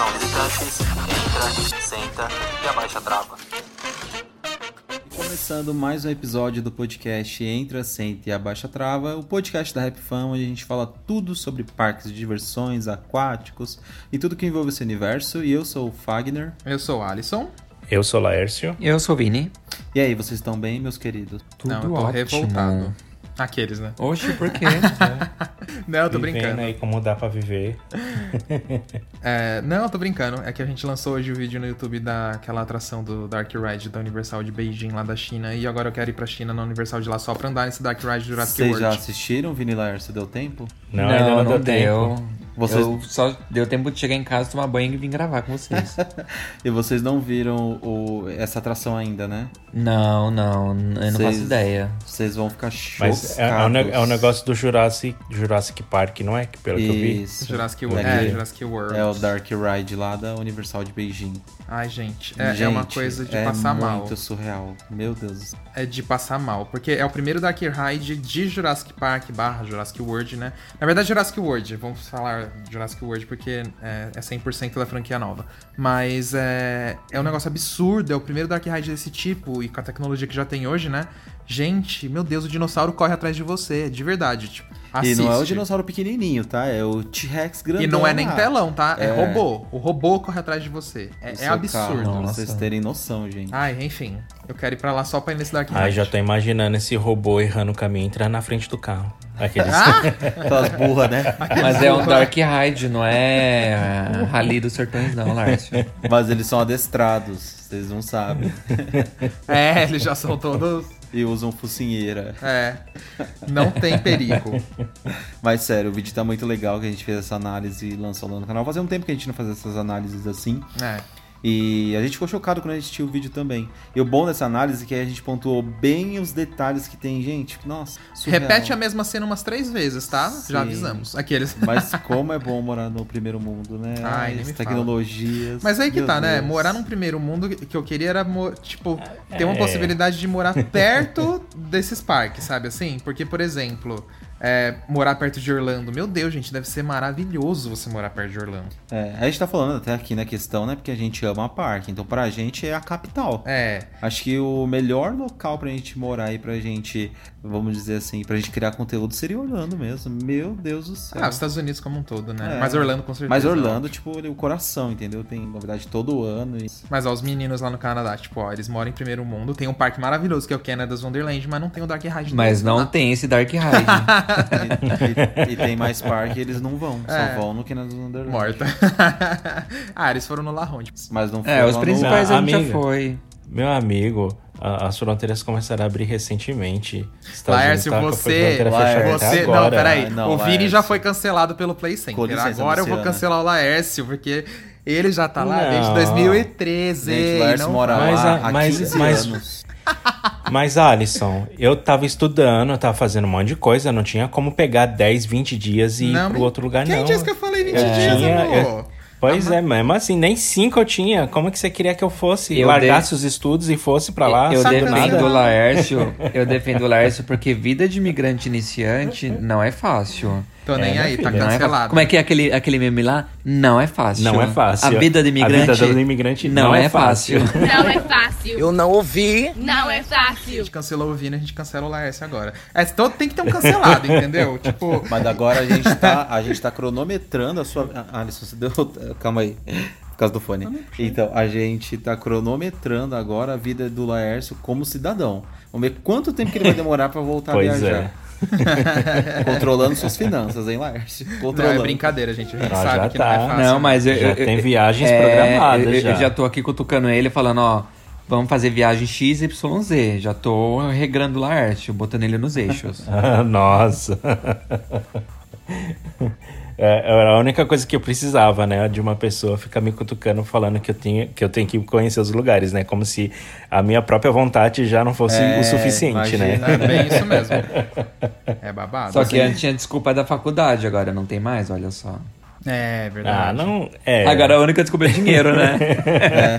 Atenção visitantes, entra, senta e abaixa a trava. Começando mais um episódio do podcast Entra, Senta e Abaixa a Trava, o podcast da Rap Fan, onde a gente fala tudo sobre parques de diversões, aquáticos e tudo que envolve esse universo. E eu sou o Fagner. Eu sou o Alisson. Eu sou o Laércio. Eu sou o Vini. E aí, vocês estão bem, meus queridos? Tudo Não, eu tô ótimo. revoltado. Aqueles, né? Oxe, por quê? Não, eu tô Vivendo brincando. aí como dá pra viver. É, não, eu tô brincando. É que a gente lançou hoje o vídeo no YouTube daquela atração do Dark Ride da Universal de Beijing, lá da China. E agora eu quero ir pra China na Universal de lá só pra andar nesse Dark Ride do Jurassic Vocês World. já assistiram, Vini Laércio? Deu tempo? Não, ainda não, deu, deu. tempo. Vocês- Eu só deu tempo de chegar em casa, tomar banho e vir gravar com vocês. E vocês não viram o- essa atração ainda, né? não, não, eu não Vocês- faço ideia. Vocês vão ficar chocados. Mas é, é, o, é o negócio do Jurassic, Jurassic Park, não é? Que Pelo que eu vi. Isso. Jurassic World. É, Jurassic World. É o Dark Ride lá da Universal de Beijing. Ai, gente. É, Gente, é uma coisa de é passar mal. muito surreal. Meu Deus. É de passar mal. Porque é o primeiro Dark Ride de Jurassic Park barra Jurassic World, né? Na verdade, Jurassic World. Vamos falar Jurassic World porque é, é 100% da franquia nova. Mas é, é um negócio absurdo. É o primeiro Dark Ride desse tipo. E com a tecnologia que já tem hoje, né? Gente, meu Deus, o dinossauro corre atrás de você. De verdade. Tipo, E não é o assiste. dinossauro pequenininho, tá? É o T-Rex grandão E não é nem telão, tá? É, É. robô. O robô corre atrás de você. É, é seu absurdo. carro, pra Nossa. vocês terem noção, gente. Ai, enfim. Eu quero ir pra lá só pra ir nesse Dark Ride. Ai, já tô imaginando esse robô errando o caminho e entrando na frente do carro. Aqueles... Ah! Aquelas burras, né? Mas é um Dark Ride, não é é, Rally dos Sertões, não, Lárcio. Mas eles são adestrados, vocês não sabem. É, eles já são todos. E usam focinheira. É. Não tem perigo. Mas sério, o vídeo tá muito legal que a gente fez essa análise e lançou lá no canal. Fazia um tempo que a gente não fazia essas análises assim. É. E a gente ficou chocado quando a gente assistiu o vídeo também. E o bom dessa análise é que a gente pontuou bem os detalhes que tem, gente. Nossa, surreal. Repete a mesma cena umas três vezes, tá? Sim. Já avisamos. Aqueles. Mas como é bom morar no primeiro mundo, né? Ai, As tecnologias. Mas aí que Meu tá, né? Deus. Morar num primeiro mundo que eu queria era, tipo, ter uma É. possibilidade de morar perto desses parques, sabe assim? Porque, por exemplo, é, morar perto de Orlando. Meu Deus, gente, deve ser maravilhoso você morar perto de Orlando. É, a gente tá falando até aqui na questão, né? Porque a gente ama a parque. Então pra gente é a capital. É. Acho que o melhor local pra gente morar e pra gente, vamos dizer assim, pra gente criar conteúdo seria Orlando mesmo. Meu Deus do céu. Ah, os Estados Unidos como um todo, né? É. Mas Orlando com certeza. Mas Orlando, tipo, o coração, entendeu? Tem novidade todo ano. E... Mas ó, os meninos lá no Canadá, tipo, ó, eles moram em primeiro mundo. Tem um parque maravilhoso que é o Canada's Wonderland, mas não tem o Dark Ride. Mas deles não lá. tem esse Dark Ride. e, e- e tem mais parque, eles não vão. É. Só vão no Canada's Wonderland. Morta. ah, eles foram no La Ronde. Mas não É, foram os no- principais Não, a gente já foi. Meu amigo, a- as fronteiras começaram a abrir recentemente. Estados Laércio, tá você. até você agora. não, peraí. Ah, não, o Vini Laércio. já foi cancelado pelo Play Center. Licença, Agora eu vou cancelar o Laércio, porque Ele já tá lá Não. desde 2013. Gente, o Laércio não mora. Mas, lá há mas- 15 mas- anos. Mas, Alisson, eu tava estudando, eu tava fazendo um monte de coisa, não tinha como pegar 10, 20 dias e ir Não, pro outro lugar, Quem não. disse que eu falei 20 Eu dias, tinha- amor? eu- Pois é, mesmo assim, nem cinco eu tinha. Como que você queria que eu fosse? Eu largasse os estudos e fosse pra lá? eu defendo nada? o Laércio, eu defendo o Laércio porque vida de imigrante iniciante não é fácil. Tô nem É, aí, minha tá filha, Não é fácil. cancelado. Como é que é aquele, aquele meme lá? Não é fácil. Não é fácil. A vida do imigrante, A vida do imigrante não, não é é fácil. fácil. Não é fácil. Eu não ouvi. Não é A fácil. gente cancelou o Vini, a gente cancela o Laércio agora. É, todo, tem que ter um cancelado, entendeu? Tipo, Mas agora a gente tá, a gente tá cronometrando a sua. Ah, Alisson, você deu. Calma aí. Por causa do fone. Então, a gente tá cronometrando agora a vida do Laércio como cidadão. Vamos ver quanto tempo que ele vai demorar pra voltar Pois a viajar. é. Controlando suas finanças, hein, Laércio? não, Controlando. é brincadeira, gente. A gente Ah, sabe já que tá. não é fácil. Não, mas eu, Já eu- tem eu- viagens é, programadas eu, eu já. já tô aqui cutucando ele, falando, ó, vamos fazer viagem XYZ. Já tô regrando o Laércio, botando ele nos eixos. Nossa. É, era a única coisa que eu precisava, né? De uma pessoa ficar me cutucando falando que eu, tinha, que eu tenho que conhecer os lugares, né? Como se a minha própria vontade já não fosse É, o suficiente, imagina. né? É bem isso mesmo. É babado. Só que Assim, antes tinha desculpa da faculdade, agora não tem mais, olha só. É verdade. Ah, não. É, Agora a única desculpa é dinheiro, né?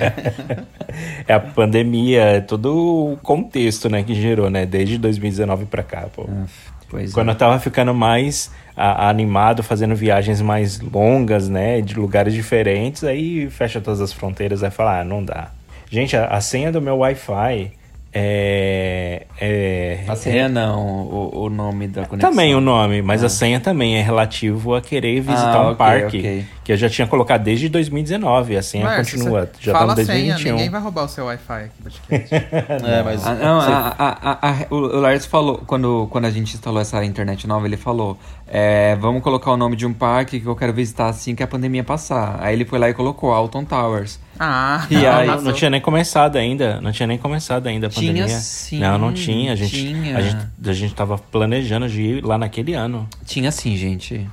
é a pandemia, é todo o contexto, né, que gerou, né? Desde 2019 pra cá, pô. Pois Quando é. eu tava ficando mais a- animado, fazendo viagens mais longas, né? De lugares diferentes, aí fecha todas as fronteiras, aí fala, ah, não dá. Gente, a, a senha do meu Wi-Fi é. é A senha não, o, o nome da conexão. também o nome, mas a senha também é relativo a querer visitar Ah, um ok, parque. ok. Que eu já tinha colocado desde 2019. A senha continua. você Já fala tá a no senha, 2021. ninguém vai roubar o seu Wi-Fi aqui, podcast. É, mas. Ah, não, a- a- a- a- o o Lars falou, quando, quando a gente instalou essa internet nova, ele falou: é, vamos colocar o nome de um parque que eu quero visitar assim que a pandemia passar. Aí ele foi lá e colocou Alton Towers. Ah, E Não, aí- não, tinha nem começado ainda. Não tinha nem começado ainda a Tinha pandemia. sim, não, não tinha. A gente, tinha. A, gente, a gente tava planejando de ir lá naquele ano. Tinha sim, gente.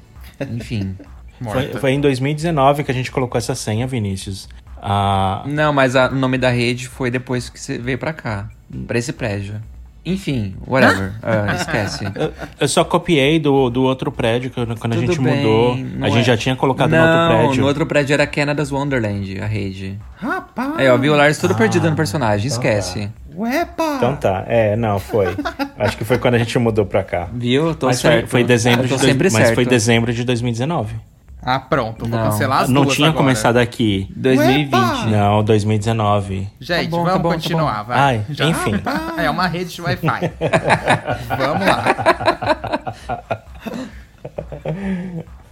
Enfim. Foi, foi em 2019 que a gente colocou essa senha, Vinícius. Ah, Não, mas a- o nome da rede foi depois que você veio pra cá, pra esse prédio. Enfim, whatever. Ah, esquece. eu, eu só copiei do, do outro prédio quando a Tudo gente bem, mudou. A gente é- já tinha colocado não, no outro prédio. no outro prédio era Canada's Wonderland, a rede. Rapaz! Aí, ó, viu o Lars tudo perdido no personagem, esquece. Uepa! Então tá, é, não, foi. Acho que foi quando a gente mudou pra cá. Viu? Tô mas foi, certo. foi dezembro de dois- Mas certo. foi dezembro de 2019. Ah, pronto, vou Não. cancelar as não duas tinha agora. começado aqui. 2020. Uepa! Não, 2019. Gente, Tá bom, tá vamos bom, tá continuar, vai. Ai, enfim. É uma rede de Wi-Fi. vamos lá.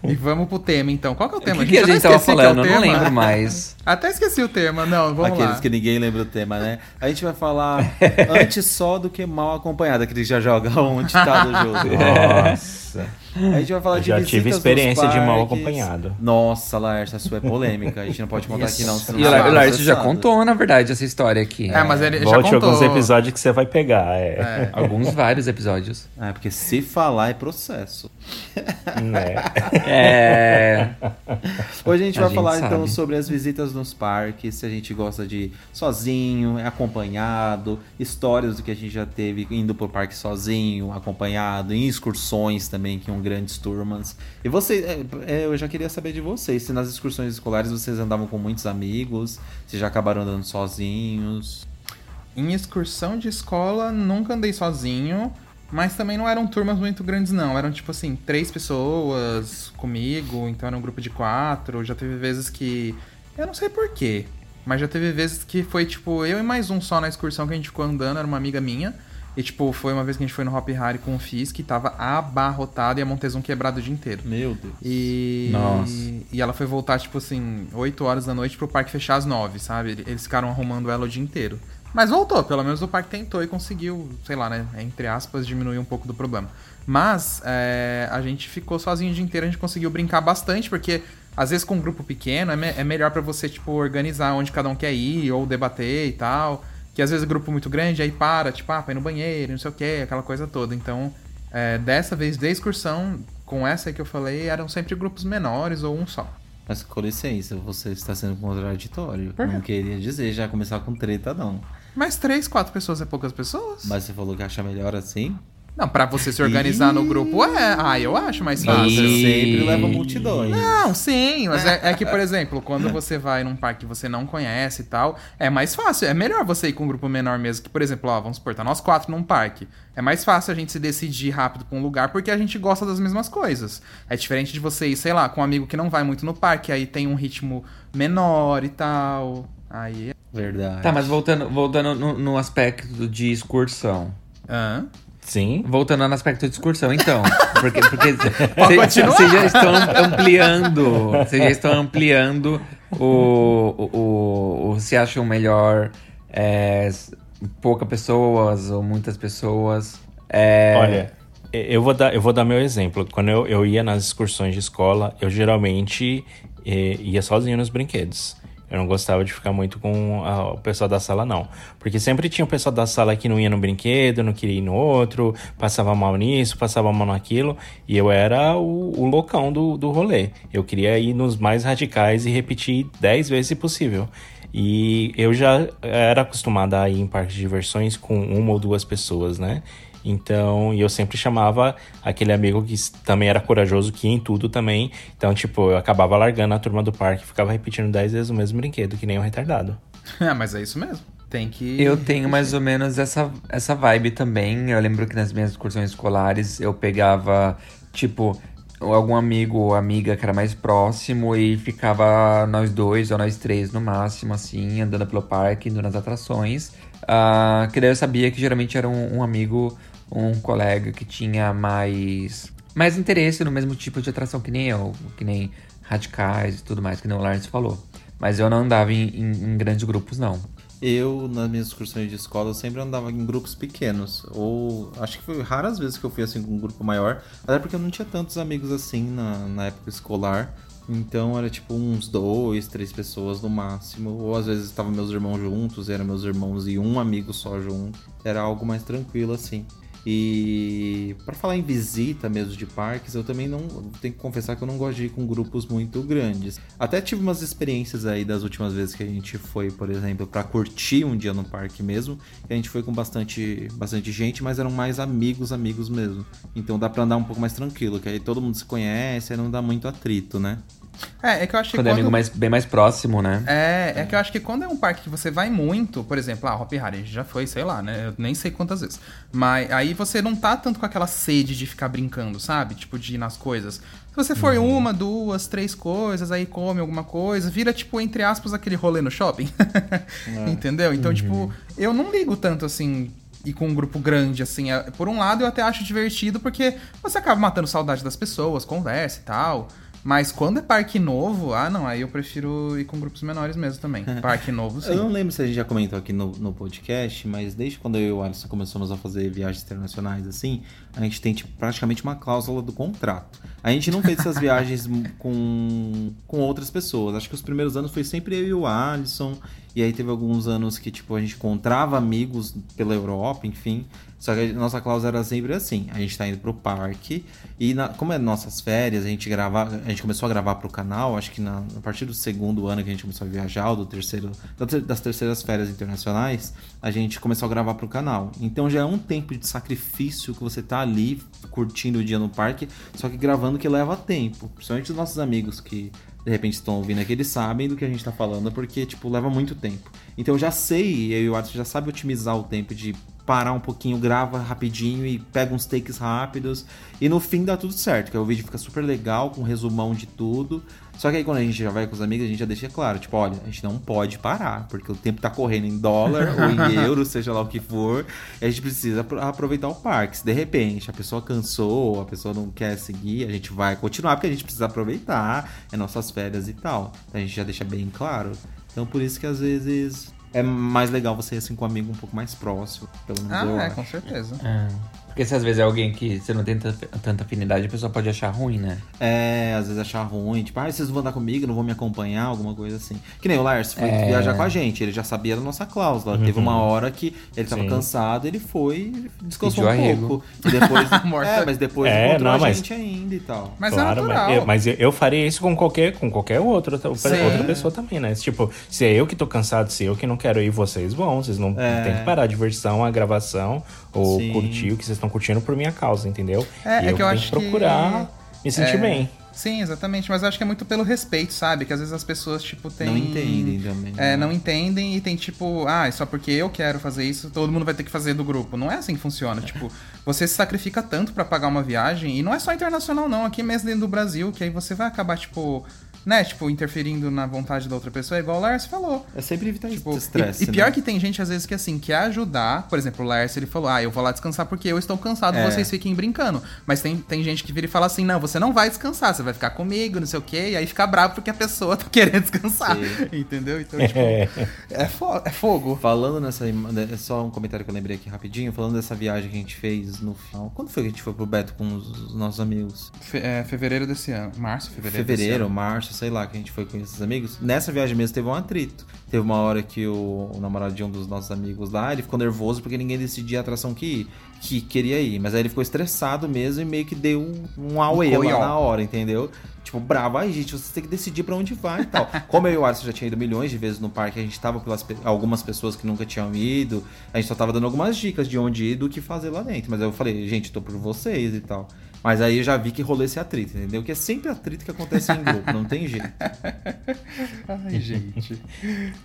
E vamos pro tema, então. Qual que é o tema? O que, que a Eu já gente tava esqueci que é falando? Eu não lembro mais. Até esqueci o tema. Não, vamos Aqueles lá. que ninguém lembra o tema, né? A gente vai falar antes só do que mal acompanhado, que já joga um ditado jogo. Nossa. A gente vai falar Eu de já tive experiência de mal acompanhado. Nossa, Laércio, a sua é polêmica. A gente não pode contar aqui não. senão E o você Lar- vai o Lars já contou, na verdade, essa história aqui. É, mas ele já Volte contou. alguns episódios que você vai pegar. É. Alguns vários episódios. É, porque se falar é processo. Né? É. Hoje a gente A vai gente falar então sabe. sobre as visitas nos parques, se a gente gosta de sozinho, acompanhado, histórias do que a gente já teve indo pro parque sozinho, acompanhado, em excursões também, que iam grandes turmas. E você, é, é, eu já queria saber de vocês, se nas excursões escolares vocês andavam com muitos amigos, se já acabaram andando sozinhos. Em excursão de escola, nunca andei sozinho. Mas também não eram turmas muito grandes, não. Eram, tipo assim, três pessoas comigo. Então era um grupo de quatro. Já teve vezes que... Eu não sei porquê. Mas já teve vezes que foi, tipo, eu e mais um só na excursão que a gente ficou andando. Era uma amiga minha. E, tipo, foi uma vez que a gente foi no Hop Harry com o Fizz, que tava abarrotado e a Montezum quebrado o dia inteiro. Meu Deus. E, Nossa. e ela foi voltar, tipo assim, 8 horas da noite pro parque fechar às 9, sabe? Eles ficaram arrumando ela o dia inteiro. Mas voltou, pelo menos o parque tentou e conseguiu, sei lá, né? Entre aspas, diminuir um pouco do problema. Mas é, a gente ficou sozinho o dia inteiro, a gente conseguiu brincar bastante, porque às vezes com um grupo pequeno é, me- é melhor pra você, tipo, organizar onde cada um quer ir, ou debater e tal. Que às vezes o grupo muito grande, aí para, tipo, ah, pra ir no banheiro, não sei o que, aquela coisa toda. Então, é, dessa vez, da excursão, com essa aí que eu falei, eram sempre grupos menores ou um só. Mas com licença, você está sendo contraditório. Não queria dizer já começar com treta, não. Mas três, quatro pessoas é poucas pessoas? Mas você falou que acha melhor assim? Não, pra você se organizar no grupo é. Ah, eu acho mais fácil. Você sempre leva multidões. Não, sim, mas é, é que, por exemplo, quando você vai num parque que você não conhece e tal, é mais fácil. É melhor você ir com um grupo menor mesmo. Que, por exemplo, ó, vamos supor, tá nós quatro num parque. É mais fácil a gente se decidir rápido pra um lugar porque a gente gosta das mesmas coisas. É diferente de você ir, sei lá, com um amigo que não vai muito no parque, aí tem um ritmo menor e tal. Aí. Verdade. Tá, mas voltando, voltando no, no aspecto de excursão. Hã? Sim. Voltando no aspecto de excursão, então. Porque, porque vocês já estão ampliando. Vocês já estão ampliando o. o, o, o se acham melhor é, pouca pessoas ou muitas pessoas. É, Olha, eu vou dar, eu vou dar meu exemplo. Quando eu, eu ia nas excursões de escola, eu geralmente eh, ia sozinho nos brinquedos. Eu não gostava de ficar muito com a- o pessoal da sala, não. Porque sempre tinha o pessoal da sala que não ia no brinquedo, não queria ir no outro, passava mal nisso, passava mal naquilo. E eu era o, o loucão do, do rolê. Eu queria ir nos mais radicais e repetir 10 vezes se possível. E eu já era acostumada a ir em parques de diversões com uma ou duas pessoas, né? Então, e eu sempre chamava aquele amigo que também era corajoso, que ia em tudo também. Então, tipo, eu acabava largando a turma do parque e ficava repetindo 10 vezes o mesmo brinquedo, que nem um retardado. É, mas é isso mesmo. Tem que. Eu tenho mais ou menos essa, essa vibe também. Eu lembro que nas minhas excursões escolares eu pegava, tipo, algum amigo ou amiga que era mais próximo e ficava nós dois ou nós três no máximo, assim, andando pelo parque, indo nas atrações. Ah, que daí eu sabia que geralmente era um, um amigo, um colega que tinha mais, mais interesse no mesmo tipo de atração que nem eu, que nem radicais e tudo mais, que nem o Lawrence falou. Mas eu não andava em, em- em grandes grupos, não. Eu, nas minhas excursões de escola, eu sempre andava em grupos pequenos. Ou acho que foi raras vezes que eu fui assim com um grupo maior. Até porque eu não tinha tantos amigos assim na, na época escolar. Então era tipo uns dois, três pessoas no máximo. Ou às vezes estavam meus irmãos juntos, eram meus irmãos e um amigo só junto. Era algo mais tranquilo assim. E para falar em visita mesmo de parques, eu também não tenho que confessar que eu não gosto de ir com grupos muito grandes. Até tive umas experiências aí das últimas vezes que a gente foi, por exemplo, para curtir um dia no parque mesmo, a gente foi com bastante bastante gente, mas eram mais amigos, amigos mesmo. Então dá para andar um pouco mais tranquilo, que aí todo mundo se conhece, aí não dá muito atrito, né? É, é que eu acho que Quando é amigo mais, bem mais próximo, né? É, é que eu acho que quando é um parque que você vai muito, por exemplo, ah, Hop gente já foi, sei lá, né? Eu nem sei quantas vezes. Mas aí você não tá tanto com aquela sede de ficar brincando, sabe? Tipo, de ir nas coisas. Se você for em uma, duas, três coisas, aí come alguma coisa, vira, tipo, entre aspas, aquele rolê no shopping. Entendeu? Então, tipo, eu não ligo tanto assim. E com um grupo grande, assim. É- Por um lado, eu até acho divertido, porque você acaba matando saudade das pessoas, conversa e tal. Mas quando é parque novo, ah, não, aí eu prefiro ir com grupos menores mesmo também. Parque novo, sim. Eu não lembro se a gente já comentou aqui no, no podcast, mas desde quando eu e o Alisson começamos a fazer viagens internacionais assim, a gente tem tipo, praticamente uma cláusula do contrato. A gente não fez essas viagens com, com outras pessoas. Acho que os primeiros anos foi sempre eu e o Alisson. E aí teve alguns anos que, tipo, a gente encontrava amigos pela Europa, enfim. Só que a nossa cláusula era sempre assim: a gente tá indo pro parque. E na- como é nossas férias, a gente grava, a gente começou a gravar pro canal, acho que na, a partir do segundo ano que a gente começou a viajar, ou do terceiro, da ter- das terceiras férias internacionais, a gente começou a gravar pro canal. Então já é um tempo de sacrifício que você tá ali curtindo o dia no parque, só que gravando que leva tempo. Principalmente os nossos amigos que de repente estão ouvindo aqui, eles sabem do que a gente tá falando, porque, tipo, leva muito tempo. Então eu já sei, eu e o Arthur já sabe otimizar o tempo de parar um pouquinho, grava rapidinho e pega uns takes rápidos. E no fim dá tudo certo, que o vídeo fica super legal, com um resumão de tudo. Só que aí quando a gente já vai com os amigos, a gente já deixa claro, tipo, olha, a gente não pode parar, porque o tempo tá correndo em dólar ou em euro, seja lá o que for, e a gente precisa apro- aproveitar o parque. Se de repente a pessoa cansou, a pessoa não quer seguir, a gente vai continuar, porque a gente precisa aproveitar, é nossas férias e tal. Então a gente já deixa bem claro. Então por isso que às vezes é mais legal você ir assim com um amigo um pouco mais próximo, pelo menos eu Ah, é, acho. com certeza. É. Porque se às vezes é alguém que você não tem tanta, afinidade, a pessoa pode achar ruim, né? É, às vezes achar ruim, tipo, ah, vocês vão andar comigo, não vão me acompanhar, alguma coisa assim. Que nem o Lars foi É. viajar com a gente, ele já sabia da nossa cláusula. Teve uma hora que ele tava Sim. cansado, ele foi, descansou um arrego. pouco. E depois, é, mas depois É, encontrou não, a mas- gente ainda e tal. Mas claro, é natural. Mas, eu, mas eu, faria isso com qualquer, com qualquer outro, outra, Sim. outra pessoa também, né? Tipo, se é eu que tô cansado, se eu que não quero ir, vocês vão. Vocês não É. tem que parar a diversão, a gravação, ou Sim. curtir o que vocês estão curtindo por minha causa, entendeu? É, e é que eu tenho acho que procurar me sentir é, bem. Sim, exatamente. Mas eu acho que é muito pelo respeito, sabe? Que às vezes as pessoas, tipo, têm. Não entendem também. É, né? não entendem e tem tipo, ah, só porque eu quero fazer isso, todo mundo vai ter que fazer do grupo. Não é assim que funciona. Tipo, você se sacrifica tanto pra pagar uma viagem, e não é só internacional, não, aqui mesmo dentro do Brasil, que aí você vai acabar, tipo, né, tipo, interferindo na vontade da outra pessoa, igual o Lars falou. É sempre evitar Tipo, esse estresse. e, e pior né? que tem gente, às vezes, que assim, quer ajudar. Por exemplo, o Lars, ele falou, ah, eu vou lá descansar porque eu estou cansado, É. vocês fiquem brincando. Mas tem, tem gente que vira e fala assim, não, você não vai descansar, você vai ficar comigo, não sei o quê, e aí fica bravo porque a pessoa tá querendo descansar. Sim. Entendeu? Então, tipo, É. é, fo é fogo. Falando nessa. É só um comentário que eu lembrei aqui rapidinho. Falando dessa viagem que a gente fez no final. Quando foi que a gente foi pro Beto com os, os nossos amigos? Fe- é, fevereiro desse ano. Março, fevereiro. desse Fevereiro, março, sei lá, que a gente foi com esses amigos. Nessa viagem mesmo teve um atrito. Teve uma hora que o, o namorado de um dos nossos amigos lá, ele ficou nervoso porque ninguém decidia a atração que, ir, que queria ir. Mas aí ele ficou estressado mesmo e meio que deu um, um auê lá na hora, entendeu? Tipo, bravo, ai gente, você tem que decidir pra onde vai e tal. Como eu e o Alisson já tinha ido milhões de vezes no parque, a gente tava pelas pe- algumas pessoas que nunca tinham ido, a gente só tava dando algumas dicas de onde ir e do que fazer lá dentro. Mas aí eu falei, gente, tô por vocês e tal. Mas aí eu já vi que rolou esse atrito, entendeu? Que é sempre atrito que acontece em grupo, não tem jeito. Ai, gente.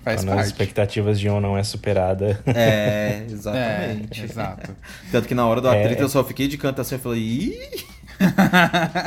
Faz Quando as parte. expectativas de um não é superada. É, exatamente. É, exato. Tanto que na hora do É. atrito eu só fiquei de canto assim, eu falei, ih!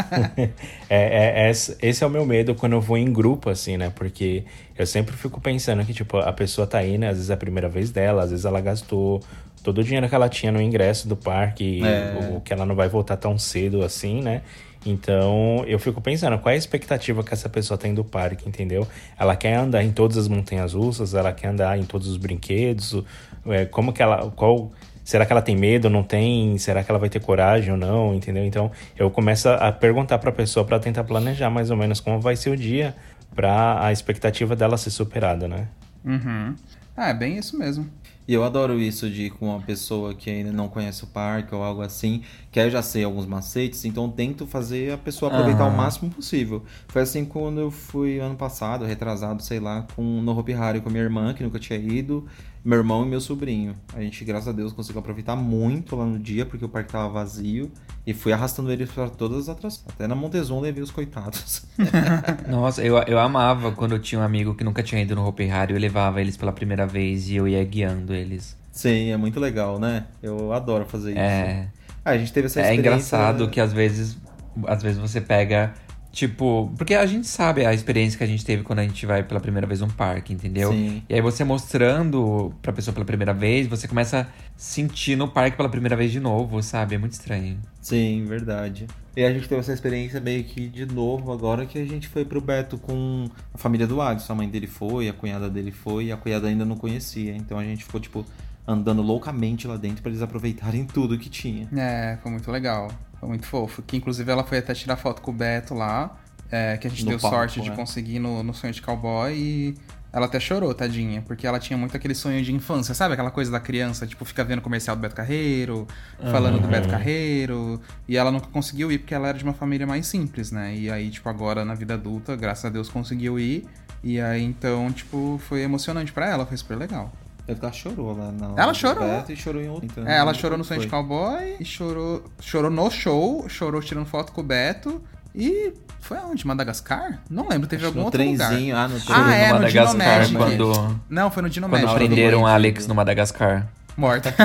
É, é- esse esse é o meu medo quando eu vou em grupo, assim, né? Porque eu sempre fico pensando que, tipo, a pessoa tá indo, às vezes é a primeira vez dela, às vezes ela gastou todo o dinheiro que ela tinha no ingresso do parque, É. o que ela não vai voltar tão cedo assim, né? Então, eu fico pensando, qual é a expectativa que essa pessoa tem do parque, entendeu? Ela quer andar em todas as montanhas russas, ela quer andar em todos os brinquedos, é, como que ela, qual, será que ela tem medo, não tem? Será que ela vai ter coragem ou não, entendeu? Então, eu começo a perguntar pra pessoa pra tentar planejar mais ou menos como vai ser o dia pra a expectativa dela ser superada, né? Uhum. Ah, é bem isso mesmo. E eu adoro isso de ir com uma pessoa que ainda não conhece o parque ou algo assim, que aí eu já sei alguns macetes, então eu tento fazer a pessoa aproveitar Aham. o máximo possível. Foi assim quando eu fui ano passado, retrasado, sei lá, com no Hopi Hari com a minha irmã, que nunca tinha ido, meu irmão e meu sobrinho. A gente, graças a Deus, conseguiu aproveitar muito lá no dia, porque o parque tava vazio, e fui arrastando eles para todas as atrações. Até na Montezuma levei os coitados. Nossa, eu, eu amava quando eu tinha um amigo que nunca tinha ido no Hopi Hari, eu levava eles pela primeira vez e eu ia guiando eles. Sim, é muito legal, né? Eu adoro fazer isso. É, Ah, a gente teve essa é experiência... engraçado que às vezes, às vezes você pega, tipo, porque a gente sabe a experiência que a gente teve quando a gente vai pela primeira vez num parque, entendeu? Sim. E aí você mostrando pra pessoa pela primeira vez, você começa a sentir no parque pela primeira vez de novo, sabe? É muito estranho. Sim, verdade. E a gente teve essa experiência meio que de novo agora que a gente foi pro Beto com a família do Alisson. A mãe dele foi, a cunhada dele foi, e a cunhada ainda não conhecia. Então a gente ficou, tipo, andando loucamente lá dentro pra eles aproveitarem tudo que tinha. É, foi muito legal. Foi muito fofo. Que inclusive ela foi até tirar foto com o Beto lá. é, que a gente No deu palco, sorte de né? conseguir no, no sonho de cowboy e ela até chorou, tadinha, porque ela tinha muito aquele sonho de infância, sabe? Aquela coisa da criança, tipo, fica vendo comercial do Beto Carreiro, falando do Beto Carreiro, e ela nunca conseguiu ir porque ela era de uma família mais simples, né? E aí, tipo, agora na vida adulta, graças a Deus conseguiu ir. E aí, então, tipo, foi emocionante pra ela, foi super legal. Tanto que ela chorou lá na Ela chorou. E chorou em outro. então, É, ela não chorou no foi. sonho de cowboy e chorou, chorou no show, chorou tirando foto com o Beto e foi aonde? Madagascar? Não lembro, teve Acho algum no outro lugar. trenzinho, ah, no trem. Ah, é, no no Madagascar, Magic. quando, Não, foi no Dino quando Magic. prenderam Alex no Madagascar. Morta.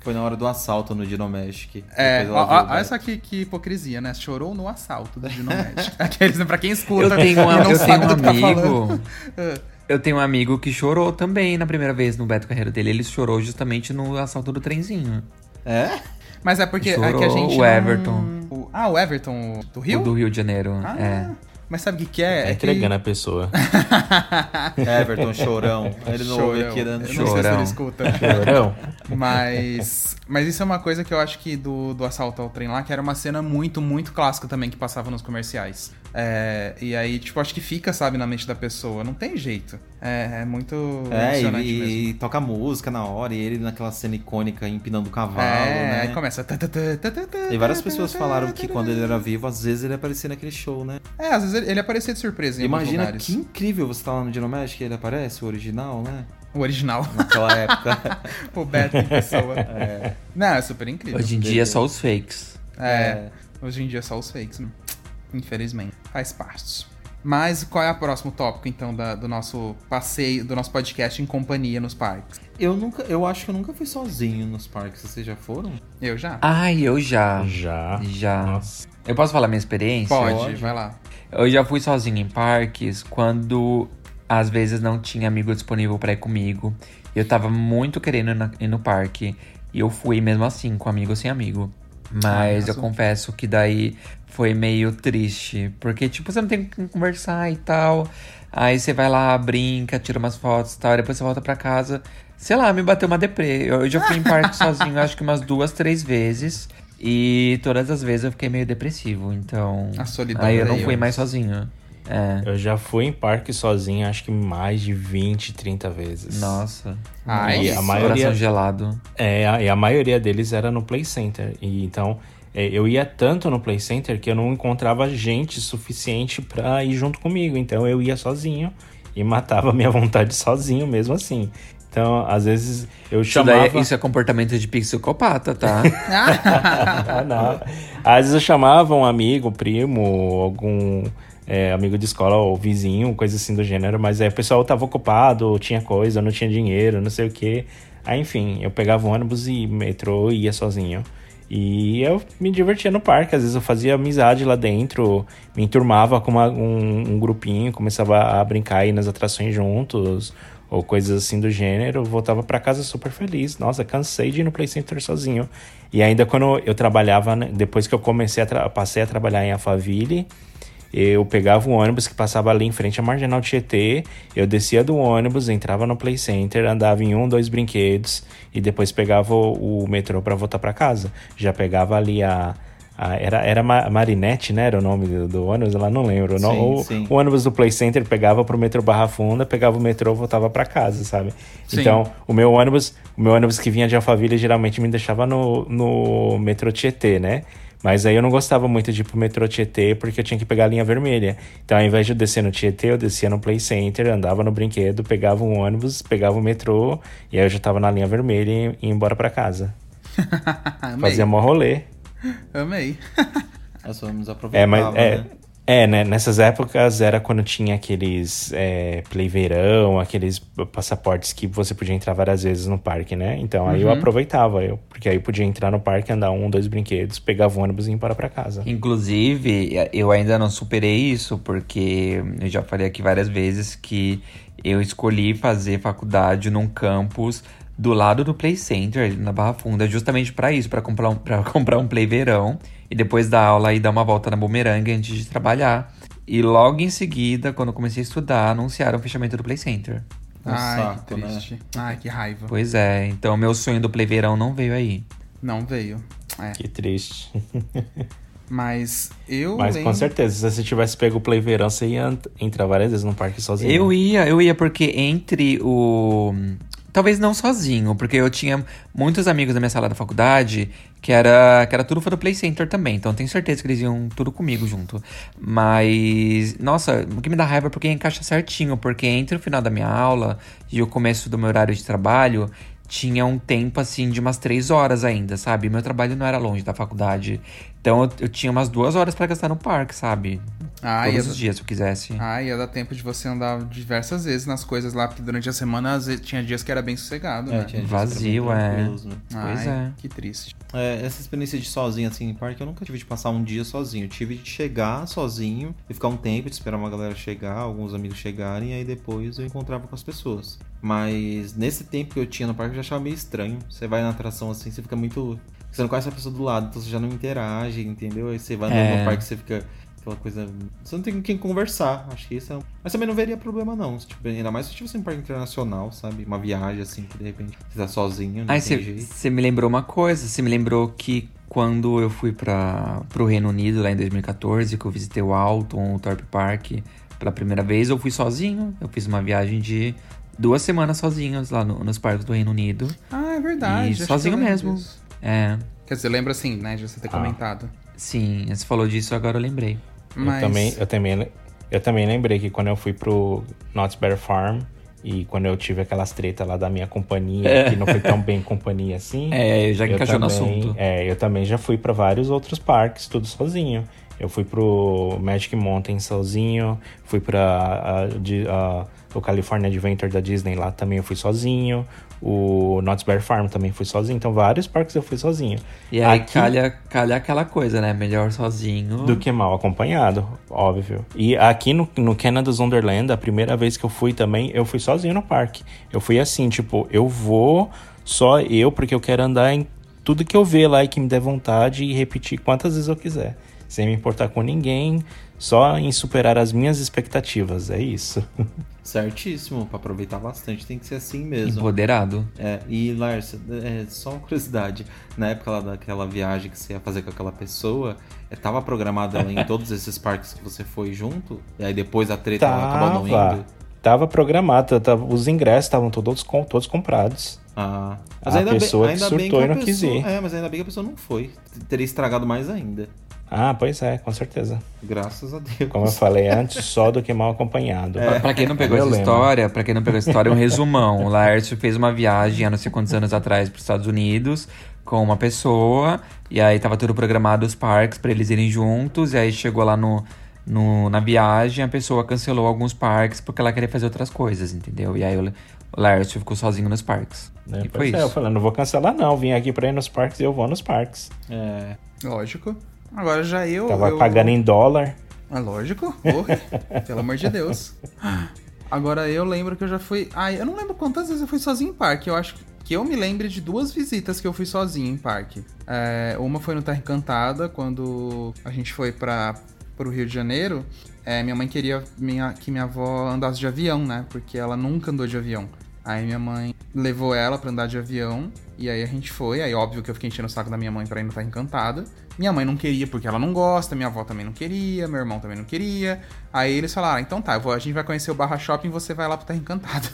Foi na hora do assalto no Dinomagic. É, olha Beto. só que, que hipocrisia, né? Chorou no assalto do Dino Magic. Aqueles, né, pra quem escuta Eu tenho, uma- não eu sabe tenho um tá falando. amigo. Eu tenho um amigo que chorou também na primeira vez no Beto Carreiro dele. Ele chorou justamente no assalto do trenzinho. É? Mas é porque é que a Chorou gente o não- Everton. o- ah, o Everton do Rio? O do Rio de Janeiro. Ah, é. Mas sabe o que, que é? Tá é entregando que... a pessoa. Everton, chorão. Ele não ouve aqui, né? Eu não sei se ele escuta. Chorão. Mas, mas isso é uma coisa que eu acho que do, do assalto ao trem lá, que era uma cena muito, muito clássica também que passava nos comerciais. É, e aí, tipo, acho que fica, sabe, na mente da pessoa. Não tem jeito. É, é muito É, emocionante e, mesmo. e toca música na hora, e ele naquela cena icônica empinando o cavalo, É, né? aí começa. E várias pessoas falaram que quando ele era vivo, às vezes ele aparecia naquele show, né? É, às vezes ele, ele aparecia de surpresa em Imagina lugares. que incrível você tá lá no Dinomagic e ele aparece, o original, né? O original. Naquela época. o Beto em pessoa. Não, é super incrível. Hoje em dia é só os fakes. É, hoje em dia é só os fakes, né? Infelizmente. Faz parte. Mas qual é o próximo tópico, então, da- do nosso passeio, do nosso podcast em companhia nos parques? Eu nunca, eu acho que eu nunca fui sozinho nos parques. Vocês já foram? Eu já? Ai, eu já. Já. Já. Nossa. Eu posso falar minha experiência? Pode, pode. vai lá. Eu já fui sozinho em parques quando às vezes não tinha amigo disponível pra ir comigo. Eu tava muito querendo ir na- ir no parque. E eu fui mesmo assim, com amigo ou sem amigo. Mas eu confesso que daí foi meio triste. Porque, tipo, você não tem com conversar e tal. Aí você vai lá, brinca, tira umas fotos e tal. E depois você volta pra casa. Sei lá, me bateu uma deprê. Eu, eu já fui em parque sozinho, acho que umas duas, três vezes. E todas as vezes eu fiquei meio depressivo. Então. A solidão Aí eu não fui mais sozinho. É. Eu já fui em parque sozinho, acho que mais de 20, 30 vezes. Nossa. Ai, E a Nossa, maioria, Coração gelado. é, a, e a maioria deles era no Play Center. E então é, eu ia tanto no Play Center que eu não encontrava gente suficiente pra ir junto comigo. Então eu ia sozinho e matava a minha vontade sozinho mesmo assim. Então, às vezes eu Isso, daí, chamava. isso é comportamento de psicopata, tá? Ah, não. Às vezes eu chamava um amigo, primo, algum é, amigo de escola ou vizinho, coisa assim do gênero, mas aí o pessoal tava ocupado, tinha coisa, não tinha dinheiro, não sei o quê. Aí, enfim, eu pegava o ônibus e metrô e ia sozinho. E eu me divertia no parque, às vezes eu fazia amizade lá dentro, me enturmava com uma- um, um grupinho, começava a brincar aí nas atrações juntos, ou coisas assim do gênero, voltava pra casa super feliz. Nossa, cansei de ir no Play Center sozinho. E ainda quando eu trabalhava, né, depois que eu comecei a passei a trabalhar em Alphaville, eu pegava um ônibus que passava ali em frente à Marginal Tietê, eu descia do ônibus, entrava no Play Center, andava em um, dois brinquedos e depois pegava o, o metrô pra voltar pra casa. Já pegava ali a. a- era era Ma- Marinette, né? Era o nome do, do ônibus, ela não lembro. Sim, o, sim. o ônibus do Play Center pegava pro metrô Barra Funda, pegava o metrô, voltava pra casa, sabe? Sim. Então, o meu ônibus, o meu ônibus que vinha de Alphaville geralmente me deixava no, no metrô Tietê, né? Mas aí eu não gostava muito de ir pro metrô Tietê porque eu tinha que pegar a linha vermelha. Então, ao invés de eu descer no Tietê, eu descia no Play Center, andava no brinquedo, pegava um ônibus, pegava o metrô, e aí eu já tava na linha vermelha e ia embora pra casa. Amei. Fazia mó rolê. Amei. Nós vamos É, aproveitar, mas é, né? É, né? Nessas épocas era quando tinha aqueles é, play verão, aqueles passaportes que você podia entrar várias vezes no parque, né? Então aí eu aproveitava, eu, porque aí eu podia entrar no parque, andar um, dois brinquedos, pegava o ônibus e ir embora pra casa. Inclusive, eu ainda não superei isso, porque eu já falei aqui várias vezes que eu escolhi fazer faculdade num campus do lado do Play Center, ali na Barra Funda, justamente pra isso, pra comprar um, pra comprar um Play verão e depois da aula e dar uma volta na bumerangue antes de trabalhar. E logo em seguida, quando eu comecei a estudar, anunciaram o fechamento do Play Center. Um Ai, saco, que né? triste. Ai, que raiva. Pois é, então meu sonho do Play verão não veio aí. Não veio. É. Que triste. Mas eu Mas lembro... com certeza, se você tivesse pego o play verão, você ia ent- entrar várias vezes no parque sozinho. Eu ia, eu ia, porque entre o. Talvez não sozinho, porque eu tinha muitos amigos da minha sala da faculdade que era, que era tudo fã do Play Center também. Então tenho certeza que eles iam tudo comigo junto. Mas, nossa, o que me dá raiva é porque encaixa certinho, porque entre o final da minha aula e o começo do meu horário de trabalho, tinha um tempo assim de umas três horas ainda, sabe? Meu trabalho não era longe da faculdade. Então eu, eu tinha umas duas horas pra gastar no parque, sabe? Ah, Todos os dias, se eu quisesse. Ah, ia dar tempo de você andar diversas vezes nas coisas lá, porque durante a semana às vezes, tinha dias que era bem sossegado, É, né? tinha Vazio, é. né? Pois Ai, é. Que triste. É, essa experiência de sozinho, assim, em parque, eu nunca tive de passar um dia sozinho. Eu tive de chegar sozinho e ficar um tempo, de esperar uma galera chegar, alguns amigos chegarem, e aí depois eu encontrava com as pessoas. Mas nesse tempo que eu tinha no parque, eu já achava meio estranho. Você vai na atração assim, você fica muito. Você não conhece a pessoa do lado, então você já não interage, entendeu? Aí você vai É. no parque, você fica Aquela coisa. Você não tem com quem conversar. Acho que isso é. Mas também não veria problema, não. Tipo, ainda mais se tivesse um parque internacional, sabe? Uma viagem assim, que de repente você tá sozinho. Não Ai, você me lembrou uma coisa. Você me lembrou que quando eu fui para pro Reino Unido lá em 2014, que eu visitei o Alton, o Thorpe Park pela primeira vez, eu fui sozinho. Eu fiz uma viagem de duas semanas sozinhos lá no- nos parques do Reino Unido. Ah, é verdade. E sozinho mesmo. disso. É, Quer dizer, lembra assim, né, de você ter Ah. comentado. sim, você falou disso, agora eu lembrei. Mas... Eu também, eu também, eu também lembrei que quando eu fui pro Knott's Bear Farm e quando eu tive aquelas tretas lá da minha companhia, que não foi tão bem companhia assim. É, já eu encaixou no também- assunto. É, eu também já fui pra vários outros parques, tudo sozinho. Eu fui pro Magic Mountain sozinho, fui pra a, de- a- o California Adventure da Disney lá também eu fui sozinho. O Knott's Bear Farm também fui sozinho. Então, vários parques eu fui sozinho. E aí Aqui- calha, calha aquela coisa, né? Melhor sozinho. do que mal acompanhado, óbvio. E aqui no, no Canada's Wonderland, a primeira vez que eu fui também, eu fui sozinho no parque. Eu fui assim, tipo, eu vou só eu, porque eu quero andar em tudo que eu ver lá e que me der vontade e repetir quantas vezes eu quiser. Sem me importar com ninguém, só em superar as minhas expectativas, é isso. Certíssimo, pra aproveitar bastante, tem que ser assim mesmo. Empoderado. É, e Lars, é, só uma curiosidade, na época lá daquela viagem que você ia fazer com aquela pessoa, é, tava programada ela em todos esses parques que você foi junto? E aí depois a treta acabou não indo? tava programado, tava- os ingressos estavam todos, todos comprados. Ah, A pessoa que bem surtou a e não quis pessoa- ir. É, mas ainda bem que a pessoa não foi. Teria estragado mais ainda. Ah, pois é, com certeza. Graças a Deus. Como eu falei antes, só do que mal acompanhado. É. Pra, pra quem não pegou Meu essa lema. história, pra quem não pegou essa história, um resumão. O Laércio fez uma viagem há não sei quantos anos atrás para os Estados Unidos com uma pessoa, e aí tava tudo programado os parques pra eles irem juntos, e aí chegou lá no, no- na viagem, a pessoa cancelou alguns parques porque ela queria fazer outras coisas, entendeu? E aí o, Laércio ficou sozinho nos parques. Né? E foi é, eu isso. falando, não vou cancelar não, vim aqui pra ir nos parques e eu vou nos parques. É, Lógico. Agora já eu. Tava eu... pagando em dólar. É lógico, porra. Pelo amor de Deus. Agora eu lembro que eu já fui. Ai, eu não lembro quantas vezes eu fui sozinho em parque. Eu acho que eu me lembro de duas visitas que eu fui sozinho em parque. É, uma foi no Terra Encantada, quando a gente foi para pro Rio de Janeiro. É, minha mãe queria minha, que minha avó andasse de avião, né? Porque ela nunca andou de avião. Aí minha mãe levou ela pra andar de avião. E aí a gente foi. Aí óbvio que eu fiquei enchendo o saco da minha mãe pra ir no Terra Encantada. Minha mãe não queria porque ela não gosta, minha avó também não queria, meu irmão também não queria. Aí eles falaram: "Ah, então tá, a gente vai conhecer o Barra Shopping você vai lá pro Terra Encantada.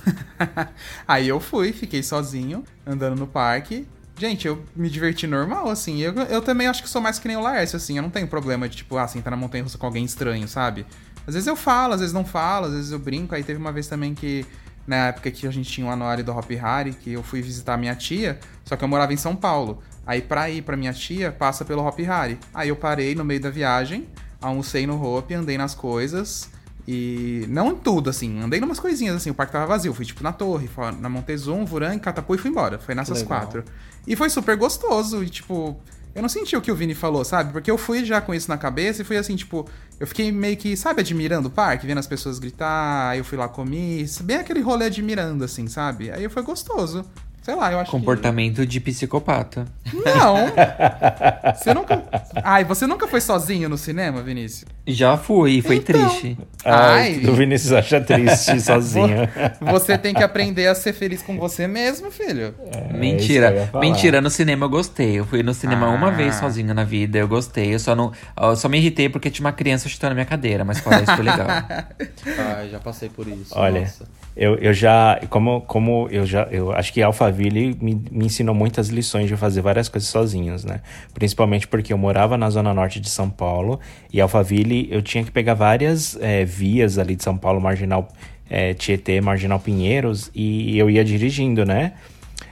aí eu fui, fiquei sozinho, andando no parque. Gente, eu me diverti normal, assim. Eu, eu também acho que sou mais que nem o Laércio, assim. Eu não tenho problema de, tipo, ah, sentar na montanha russa com alguém estranho, sabe? Às vezes eu falo, às vezes não falo, às vezes eu brinco. Aí teve uma vez também que, na época que a gente tinha o anuário do Hop Hari, que eu fui visitar minha tia, só que eu morava em São Paulo. Aí pra ir pra minha tia, passa pelo Hop Hari. Aí eu parei no meio da viagem, almocei no Hop, andei nas coisas. E não em tudo, assim, andei numas coisinhas, assim, o parque tava vazio. Fui, tipo, na torre, na Montezum, Vuran, Catapu e fui embora. Foi nessas Legal. quatro. E foi super gostoso, e, tipo, eu não senti o que o Vini falou, sabe? Porque eu fui já com isso na cabeça e fui assim, tipo, eu fiquei meio que, sabe, admirando o parque, vendo as pessoas gritar, eu fui lá comi, bem aquele rolê admirando, assim, sabe? Aí foi gostoso. Sei lá, eu acho Comportamento de psicopata. que... Não! Você nunca... Ai, você nunca foi sozinho no cinema, Vinícius? Já fui, e foi Então. triste. Ai. Ai, o Vinícius acha triste sozinho. Você tem que aprender a ser feliz com você mesmo, filho. É, que Mentira, mentira, no cinema eu gostei. Eu fui no cinema Ah. uma vez sozinho na vida, eu gostei. Eu só não. Eu só me irritei porque tinha uma criança chutando a minha cadeira, mas fora isso foi legal. Ai, já passei por isso. Olha, nossa. Eu, eu já, como, como eu já, eu acho que Alphaville me, me ensinou muitas lições de fazer várias coisas sozinhos, né? Principalmente porque eu morava na zona norte de São Paulo e Alphaville eu tinha que pegar várias é, vias ali de São Paulo, Marginal é, Tietê, Marginal Pinheiros e eu ia dirigindo, né?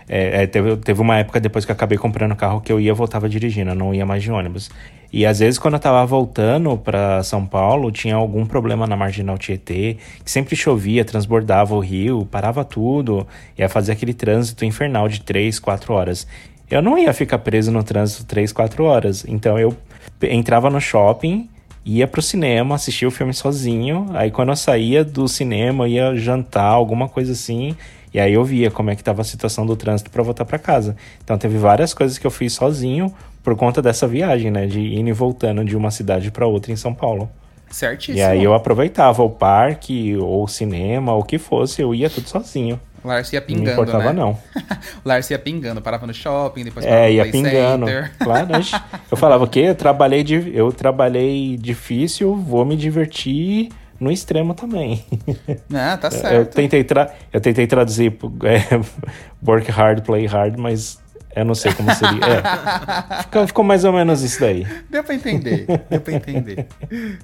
É, é, teve, teve uma época depois que eu acabei comprando carro que eu ia voltava dirigindo, eu não ia mais de ônibus. E às vezes quando eu tava voltando para São Paulo, tinha algum problema na Marginal Tietê, que sempre chovia, transbordava o rio, parava tudo, ia fazer aquele trânsito infernal de 3, 4 horas. Eu não ia ficar preso no trânsito 3, 4 horas. Então eu entrava no shopping, ia pro cinema, assistia o filme sozinho. Aí quando eu saía do cinema, ia jantar, alguma coisa assim. E aí eu via como é que tava a situação do trânsito para voltar para casa. Então teve várias coisas que eu fiz sozinho por conta dessa viagem, né, de ir e voltando de uma cidade para outra em São Paulo. Certíssimo. E aí eu aproveitava o parque, ou o cinema, ou o que fosse, eu ia tudo sozinho. O Lars ia Não pingando, me importava, né? não. o Lars ia pingando, parava no shopping, depois parava É, no ia pingando. Center. Claro, oxe. eu falava o quê? Eu trabalhei, de, eu trabalhei difícil, vou me divertir no extremo também. Ah, tá Eu certo. tentei, tra eu tentei traduzir é, work hard, play hard, mas eu não sei como seria. É, ficou, ficou mais ou menos isso daí. Deu pra entender, deu pra entender.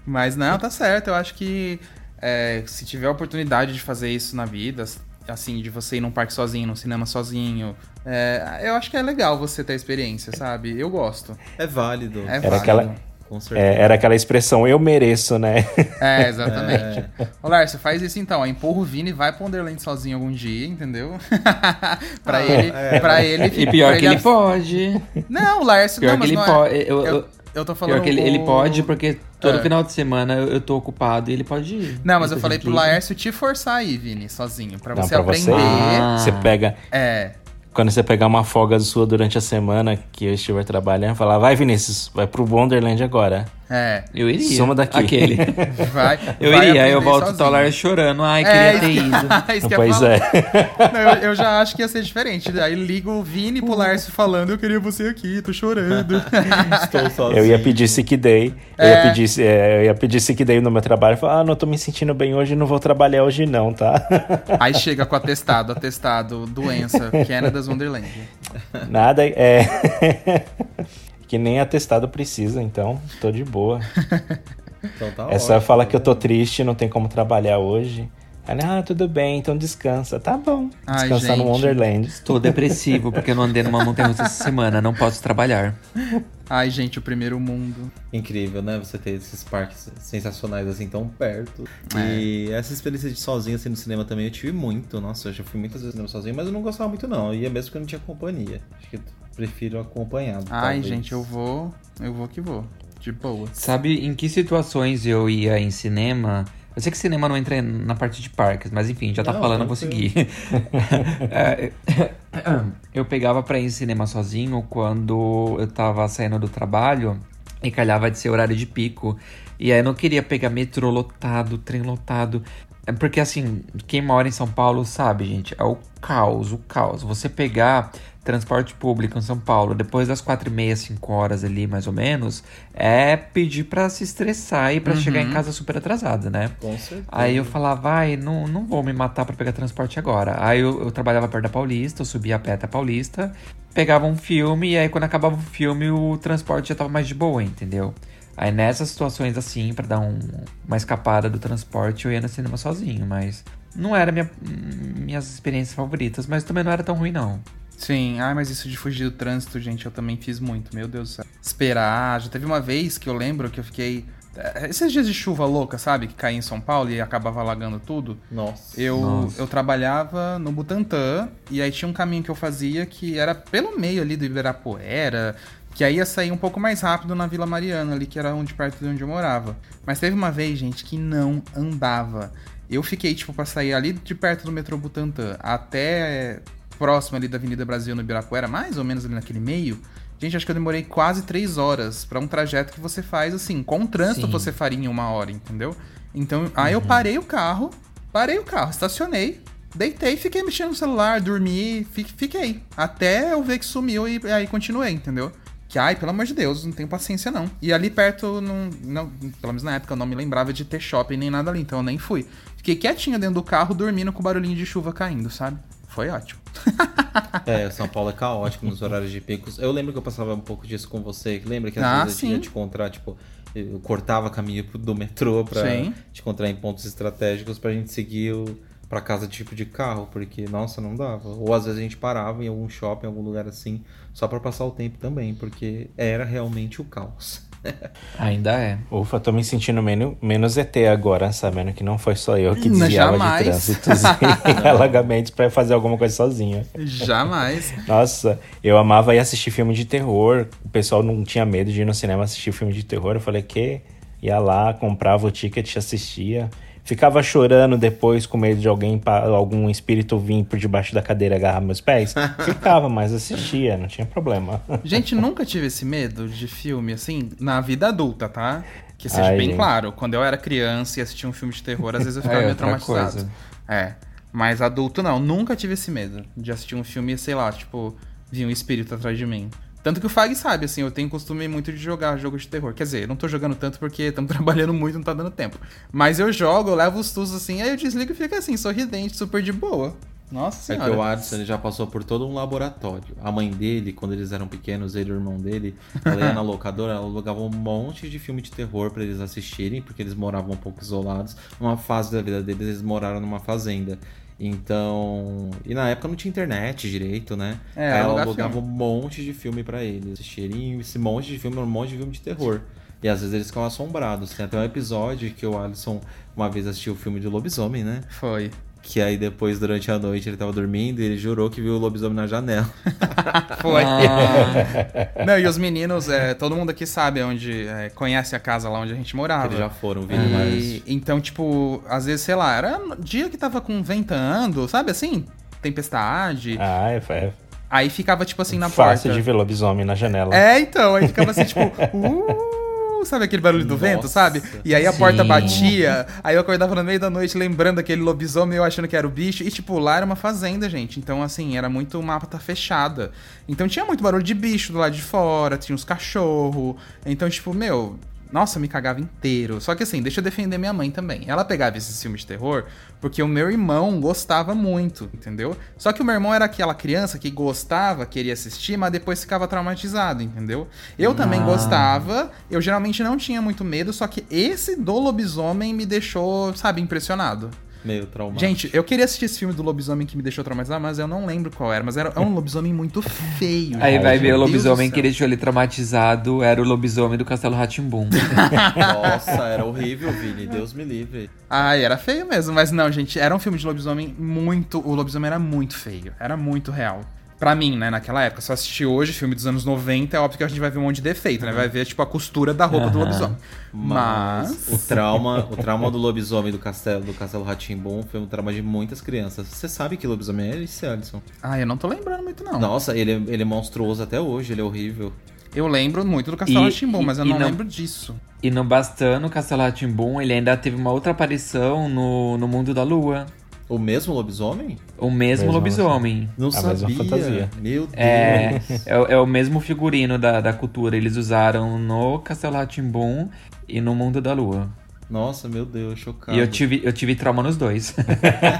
Mas não, tá certo. Eu acho que é, se tiver a oportunidade de fazer isso na vida, assim, de você ir num parque sozinho, num cinema sozinho, é, eu acho que é legal você ter a experiência, sabe? Eu gosto. É válido. É Era válido. aquela, Com certeza. É, era aquela expressão, eu mereço, né? É, exatamente. Ô, Lars, faz isso então, ó, empurra o Vini e vai pro Wonderland sozinho algum dia, entendeu? pra Ah, ele, é. pra ele... E pior que ele af- pode. Não, o Lars... Pior não, que mas ele não é- pode. Eu, Eu, eu- tô falando... pior que ele, ele o- pode, porque todo É. final de semana eu, eu tô ocupado e ele pode ir. Não, mas eu falei pro. Laércio te forçar aí, Vini, sozinho, pra Não, você pra você aprender. ir. Ah. Você pega, É, quando você pegar uma folga sua durante a semana que eu estiver trabalhando, falar, vai Vinícius, vai pro Wonderland agora. É. Eu iria. Suma daqui. Aquele. Vai. Eu vai iria, aí eu volto lá chorando. Ai, É, queria ter isso ido. isso que pois falar. é. Não, eu, eu já acho que ia ser diferente. Aí ligo o Vini pro Lárcio falando, eu queria você aqui, tô chorando. Estou sozinho. Eu ia pedir sick day. Eu, É. ia pedir, é, eu ia pedir sick day no meu trabalho. Falar, ah, não tô me sentindo bem hoje, não vou trabalhar hoje não, tá? Aí chega com atestado, atestado, doença, Canada's Wonderland. Nada, é... que nem atestado precisa, então tô de boa. Então tá É só ótimo, falar que eu tô vendo? triste, não tem como trabalhar hoje. Aí, ah, tudo bem, então descansa. Tá bom, Ai, descansar no. Wonderland. Estou depressivo porque eu não andei numa montanha russa essa semana. Não posso trabalhar. Ai, gente, o primeiro mundo. Incrível, né? Você ter esses parques sensacionais assim tão perto. É. E essa experiência de sozinho assim no cinema também eu tive muito. Nossa, eu já fui muitas vezes no cinema sozinho, mas eu não gostava muito não. Eu ia mesmo porque eu não tinha companhia. Acho que eu prefiro acompanhado. Ai, talvez. gente, eu vou. Eu vou que vou. De boa. Sabe em que situações eu ia em cinema? Eu sei que cinema não entra na parte de parques, mas enfim, já tá Não, falando, eu vou seguir. É, eu pegava pra ir em cinema sozinho quando eu tava saindo do trabalho e calhava de ser horário de pico. E aí eu não queria pegar metrô lotado, trem lotado. É Porque assim, quem mora em São Paulo sabe, gente, é o caos, o caos. Você pegar transporte público em São Paulo depois das quatro e meia, cinco horas ali, mais ou menos, é pedir pra se estressar e pra chegar em casa super atrasado, né? Com certeza. Aí eu falava, vai, não, não vou me matar pra pegar transporte agora. Aí eu, eu trabalhava perto da Paulista, eu subia a pé até a Paulista, pegava um filme, e aí quando acabava o filme, o transporte já tava mais de boa, entendeu? Aí nessas situações assim, pra dar um- uma escapada do transporte, eu ia no cinema sozinho, mas não era minha, minhas experiências favoritas, mas também não era tão ruim, não. Sim, ai, mas isso de fugir do trânsito, gente, eu também fiz muito, meu Deus do céu. Esperar, já teve uma vez que eu lembro que eu fiquei. eh, Esses dias de chuva louca, sabe? Que caía em São Paulo e acabava alagando tudo. Nossa. Eu, Nossa. eu trabalhava no Butantã e aí tinha um caminho que eu fazia que era pelo meio ali do Ibirapuera, que aí ia sair um pouco mais rápido na Vila Mariana ali, que era onde perto de onde eu morava. Mas teve uma vez, gente, que não andava. Eu fiquei, tipo, pra sair ali de perto do metrô Butantã até próximo ali da Avenida Brasil no Ibirapuera, mais ou menos ali naquele meio. Gente, acho que eu demorei quase três horas pra um trajeto que você faz assim, com o trânsito Sim. você faria em uma hora, entendeu? Então, aí eu parei o carro, parei o carro, estacionei, deitei, fiquei mexendo no celular, dormi, fi- fiquei. Até eu ver que sumiu e aí continuei, entendeu? Que, ai, pelo amor de Deus, não tenho paciência não. E ali perto, não, não, pelo menos na época, eu não me lembrava de ter shopping nem nada ali, então eu nem fui. Fiquei quietinho dentro do carro, dormindo com o barulhinho de chuva caindo, sabe? Foi ótimo. É, São Paulo é caótico nos horários de picos. Eu lembro que eu passava um pouco disso com você. Lembra que às Ah, vezes eu tinha sim. te encontrar, tipo, eu cortava caminho do metrô pra Sim. te encontrar em pontos estratégicos pra gente seguir o, pra casa tipo de carro, porque, nossa, não dava. Ou às vezes a gente parava em algum shopping, em algum lugar assim, só pra passar o tempo também, porque era realmente o caos. Ainda é. Ufa, tô me sentindo menos, menos ET agora, sabendo que não foi só eu que Não, desviava jamais. de trânsitos e alagamentos pra fazer alguma coisa sozinho. Jamais. Nossa, eu amava ir assistir filme de terror. O pessoal não tinha medo de ir no cinema assistir filme de terror. Eu falei que ia lá, comprava o ticket, assistia. Ficava chorando depois com medo de alguém, algum espírito vir por debaixo da cadeira agarrar meus pés. ficava, mas assistia, não tinha problema. Gente, nunca tive esse medo de filme, assim, na vida adulta, tá? Que seja Ai, bem gente. claro. Quando eu era criança e assistia um filme de terror, às vezes eu ficava é, meio traumatizado. Coisa. É. Mas adulto não, nunca tive esse medo de assistir um filme sei lá, tipo, vir um espírito atrás de mim. Tanto que o Fag sabe, assim, eu tenho costume muito de jogar jogos de terror. Quer dizer, eu não tô jogando tanto porque estamos trabalhando muito, não tá dando tempo. Mas eu jogo, eu levo os sustos assim, aí eu desligo e fica assim, sorridente, super de boa. Nossa senhora. É que o Adson ele já passou por todo um laboratório. A mãe dele, quando eles eram pequenos, ele e o irmão dele, ela ia na locadora, ela alugava um monte de filme de terror para eles assistirem, porque eles moravam um pouco isolados. Numa fase da vida deles, eles moraram numa fazenda. Então. E na época não tinha internet direito, né? É, Aí ela alugava um monte de filme para eles assistirem. Esse monte de filme era um monte de filme de terror. E às vezes eles ficam assombrados. Tem até um episódio que o Alisson uma vez assistiu o filme de lobisomem, né? Foi. Que aí depois, durante a noite, ele tava dormindo e ele jurou que viu o lobisomem na janela. Foi. Ah. Não, e os meninos, é, todo mundo aqui sabe onde. É, conhece a casa lá onde a gente morava. Eles já foram, viram e, Então, tipo, às vezes, sei lá, era dia que tava com ventando, sabe assim? Tempestade. Ah, é, é. Aí ficava, tipo assim, na Fácil porta. Fácil de ver lobisomem na janela. É, então, aí ficava assim, tipo, uh, sabe aquele barulho do Nossa, vento, sabe? E aí a sim. porta batia, aí eu acordava no meio da noite lembrando aquele lobisomem eu achando que era o bicho. E tipo, lá era uma fazenda, gente. Então, assim, era muito mata fechada. Então tinha muito barulho de bicho do lado de fora, tinha uns cachorros. Então, tipo, meu, nossa, me cagava inteiro. Só que assim, deixa eu defender minha mãe também. Ela pegava esses filmes de terror porque o meu irmão gostava muito, entendeu? Só que o meu irmão era aquela criança que gostava, queria assistir, mas depois ficava traumatizado, entendeu? Eu também ah. gostava, eu geralmente não tinha muito medo, só que esse do lobisomem me deixou, sabe, impressionado meio traumático. Gente, eu queria assistir esse filme do lobisomem que me deixou traumatizado, mas eu não lembro qual era. Mas era é um lobisomem muito feio. Aí vai ver o lobisomem que deixou ele traumatizado, era o lobisomem do Castelo Ratimbum. Nossa, era horrível, Vini. Deus me livre. Ai, era feio mesmo. Mas não, gente, era um filme de lobisomem muito. O lobisomem era muito feio. Era muito real. Pra mim, né, naquela época. Se eu assistir hoje, filme dos anos 90, é óbvio que a gente vai ver um monte de defeito, né? Vai ver, tipo, a costura da roupa uhum. do lobisomem. Mas... O trauma, o trauma do lobisomem do castelo, do castelo Ratimbum foi um trauma de muitas crianças. Você sabe que lobisomem é esse, Alisson? Ah, eu não tô lembrando muito, não. Nossa, ele, é, ele é monstruoso até hoje, ele é horrível. Eu lembro muito do Castelo Ratimbum, mas eu não, não, lembro disso. E no Bastando, Castelo Ratimbum, ele ainda teve uma outra aparição no, no Mundo da Lua. O mesmo lobisomem? O mesmo, mesmo lobisomem. Não a sabia. Mesma fantasia. Meu é, Deus. É, é, é, o mesmo figurino da, da cultura. Eles usaram no Castelo Ratimbum e no Mundo da Lua. Nossa, meu Deus, chocado. E eu tive, eu tive trauma nos dois.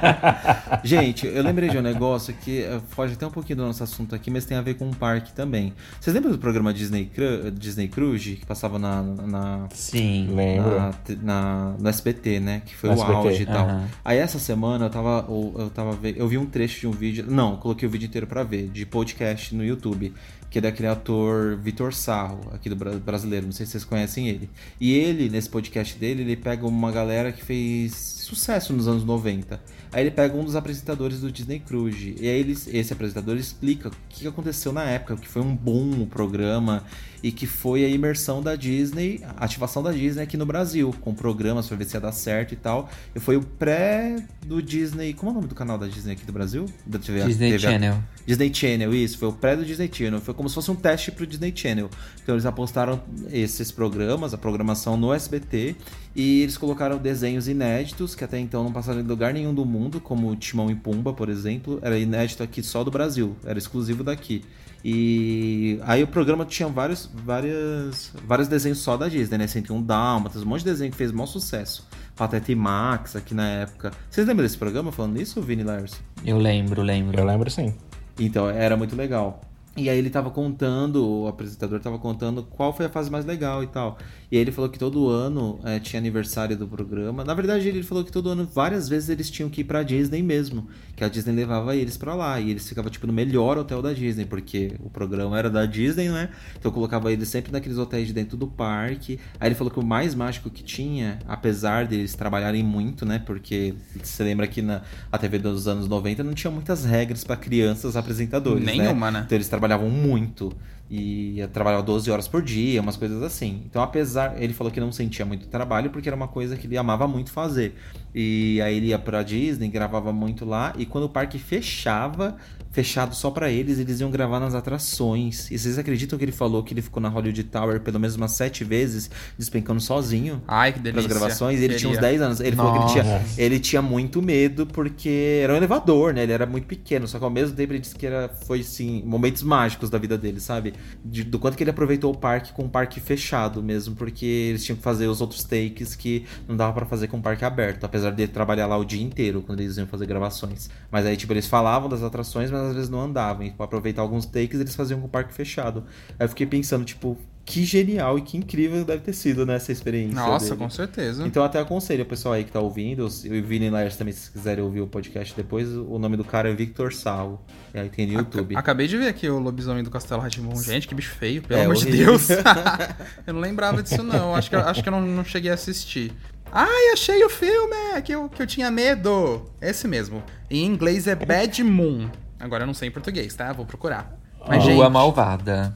Gente, eu lembrei de um negócio que eh, foge até um pouquinho do nosso assunto aqui, mas tem a ver com um parque também. Vocês lembram do programa Disney, Cru Disney Cruise, que passava na. na Sim, lembro. Na, na, no SBT, né? Que foi no o SBT. auge e tal. Uhum. Aí essa semana eu tava. Eu, tava eu vi um trecho de um vídeo. Não, coloquei o vídeo inteiro pra ver, de podcast no YouTube que é daquele ator Vitor Sarro, aqui do brasileiro, não sei se vocês conhecem ele. E ele, nesse podcast dele, ele pega uma galera que fez sucesso nos anos 90. Aí ele pega um dos apresentadores do Disney Cruise. E aí ele, esse apresentador explica o que aconteceu na época, que foi um boom o programa e que foi a imersão da Disney, a ativação da Disney aqui no Brasil, com programas para ver se ia dar certo e tal. E foi o pré do Disney. Como é o nome do canal da Disney aqui do Brasil? Da TV, Disney TV, Channel. Disney Channel, isso. Foi o pré do Disney Channel. Foi como se fosse um teste pro Disney Channel. Então eles apostaram esses programas, a programação no SBT, e eles colocaram desenhos inéditos, que até então não passaram em lugar nenhum do mundo, como Timão e Pumba, por exemplo. Era inédito aqui só do Brasil, era exclusivo daqui. E aí o programa tinha vários, várias, vários desenhos só da Disney, né? 101 Dálmatas, um monte de desenho que fez maior sucesso. Pateta e Max aqui na época. Vocês lembram desse programa falando isso, Vini Lars? Eu lembro, lembro. Eu lembro sim. Então, era muito legal. E aí ele tava contando, o apresentador tava contando qual foi a fase mais legal e tal. E aí ele falou que todo ano é, tinha aniversário do programa. Na verdade, ele falou que todo ano, várias vezes, eles tinham que ir pra Disney mesmo. Que a Disney levava eles pra lá. E eles ficavam, tipo, no melhor hotel da Disney, porque o programa era da Disney, né? Então colocava eles sempre naqueles hotéis de dentro do parque. Aí ele falou que o mais mágico que tinha, apesar deles trabalharem muito, né? Porque você lembra que na a TV dos anos 90 não tinha muitas regras para crianças apresentadores. Nenhuma, né? né? Então eles trabalhavam muito. E ia trabalhar 12 horas por dia, umas coisas assim. Então, apesar, ele falou que não sentia muito trabalho porque era uma coisa que ele amava muito fazer. E aí ele ia pra Disney, gravava muito lá, e quando o parque fechava, fechado só para eles, eles iam gravar nas atrações. E vocês acreditam que ele falou que ele ficou na Hollywood Tower pelo menos umas sete vezes, despencando sozinho? Ai, que delícia. Pras gravações. E ele tinha uns Queria. 10 anos. Ele falou que ele tinha, ele tinha muito medo porque era um elevador, né? Ele era muito pequeno. Só que ao mesmo tempo ele disse que era, foi, assim, momentos mágicos da vida dele, sabe? De- do quanto que ele aproveitou o parque com o parque fechado mesmo, porque eles tinham que fazer os outros takes que não dava pra fazer com o parque aberto, apesar de ele trabalhar lá o dia inteiro quando eles iam fazer gravações. Mas aí, tipo, eles falavam das atrações, mas às vezes não andavam. E pra aproveitar alguns takes, eles faziam com o parque fechado. Aí eu fiquei pensando, tipo, que genial e que incrível deve ter sido, né, essa experiência. Nossa, dele. com certeza. Então até aconselho o pessoal aí que tá ouvindo, e o Vini Lars também, se quiserem ouvir o podcast depois, o nome do cara é Victor Sal. E aí tem no YouTube. Acabei de ver aqui o lobisomem do Castelo Ratimbun. Gente, que bicho feio, pelo É, amor de. Deus. eu não lembrava disso, não. Acho que, eu- acho que eu não, não cheguei a assistir. Ai, achei o filme que eu, que eu tinha medo. Esse mesmo. Em inglês é Bad Moon. Agora eu não sei em português, tá? Vou procurar. Mas, Lua gente, malvada.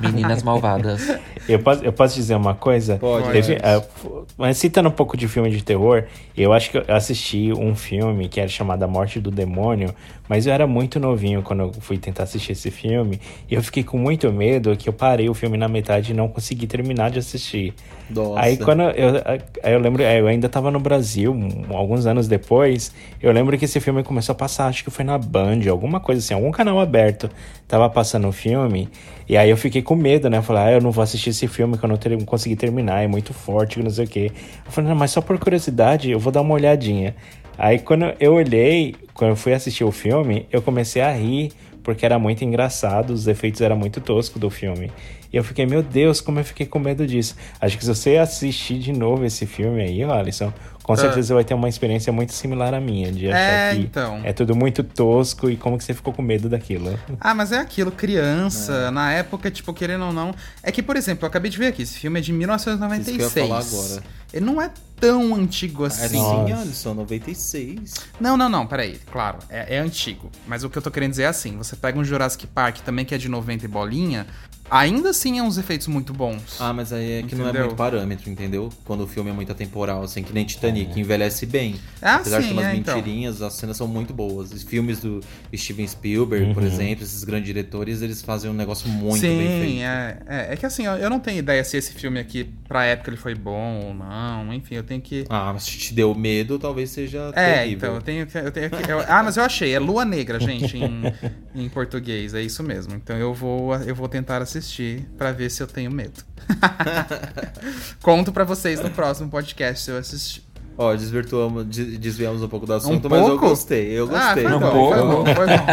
Meninas malvadas. Eu posso, eu posso dizer uma coisa? Pode. Teve, f- mas citando um pouco de filme de terror, eu acho que eu assisti um filme que era chamado A Morte do Demônio, mas eu era muito novinho quando eu fui tentar assistir esse filme, e eu fiquei com muito medo que eu parei o filme na metade e não consegui terminar de assistir. Nossa. Aí quando eu, aí eu lembro, é, eu ainda tava no Brasil, alguns anos depois, eu lembro que esse filme começou a passar, acho que foi na Band, alguma coisa assim, algum canal aberto, tava passando o filme, e aí eu fiquei com medo, né? Eu falei, ah, eu não vou assistir esse filme que eu não ter, consegui terminar, é muito forte, não sei o quê. Eu falei, não, mas só por curiosidade, eu vou dar uma olhadinha. Aí quando eu olhei, quando eu fui assistir o filme, eu comecei a rir, porque era muito engraçado, os efeitos eram muito toscos do filme. E eu fiquei, meu Deus, como eu fiquei com medo disso. Acho que se você assistir de novo esse filme aí, Alisson, com certeza vai ter uma experiência muito similar à minha, de achar É, que então. é tudo muito tosco e como que você ficou com medo daquilo. Ah, mas é aquilo, criança, na época, tipo, querendo ou não. É que, por exemplo, eu acabei de ver aqui, esse filme é de 1996. Isso que eu ia falar agora. Ele não é tão antigo É assim. sim, Nossa. Alisson, 96. Não, não, não, peraí. Claro, é, é antigo. Mas o que eu tô querendo dizer é assim: você pega um Jurassic Park também que é de 90 e bolinha, ainda assim é uns efeitos muito bons. Ah, mas aí é que não é Entendeu? muito parâmetro, entendeu? Quando o filme é muito atemporal, assim, que nem Titanic, envelhece bem. Ah, Apesar de sim, ter umas é, então. mentirinhas, as cenas são muito boas. Os filmes do Steven Spielberg, por exemplo, esses grandes diretores, eles fazem um negócio muito Sim, bem feito. É, é. É que assim, ó, eu não tenho ideia se esse filme aqui, pra época, ele foi bom ou não. Enfim, eu tenho que. Ah, mas se te deu medo, talvez seja É, terrível. então, eu tenho que. Eu tenho que eu- ah, mas eu achei, é Lua Negra, gente, em, em português, é isso mesmo. Então eu vou, eu vou tentar assistir pra ver se eu tenho medo. Conto pra vocês no próximo podcast se eu assistir. Ó, desvirtuamos, des- desviamos um pouco do assunto, Um mas eu gostei, eu Ah, gostei. foi Um bom, pouco. foi bom, foi bom.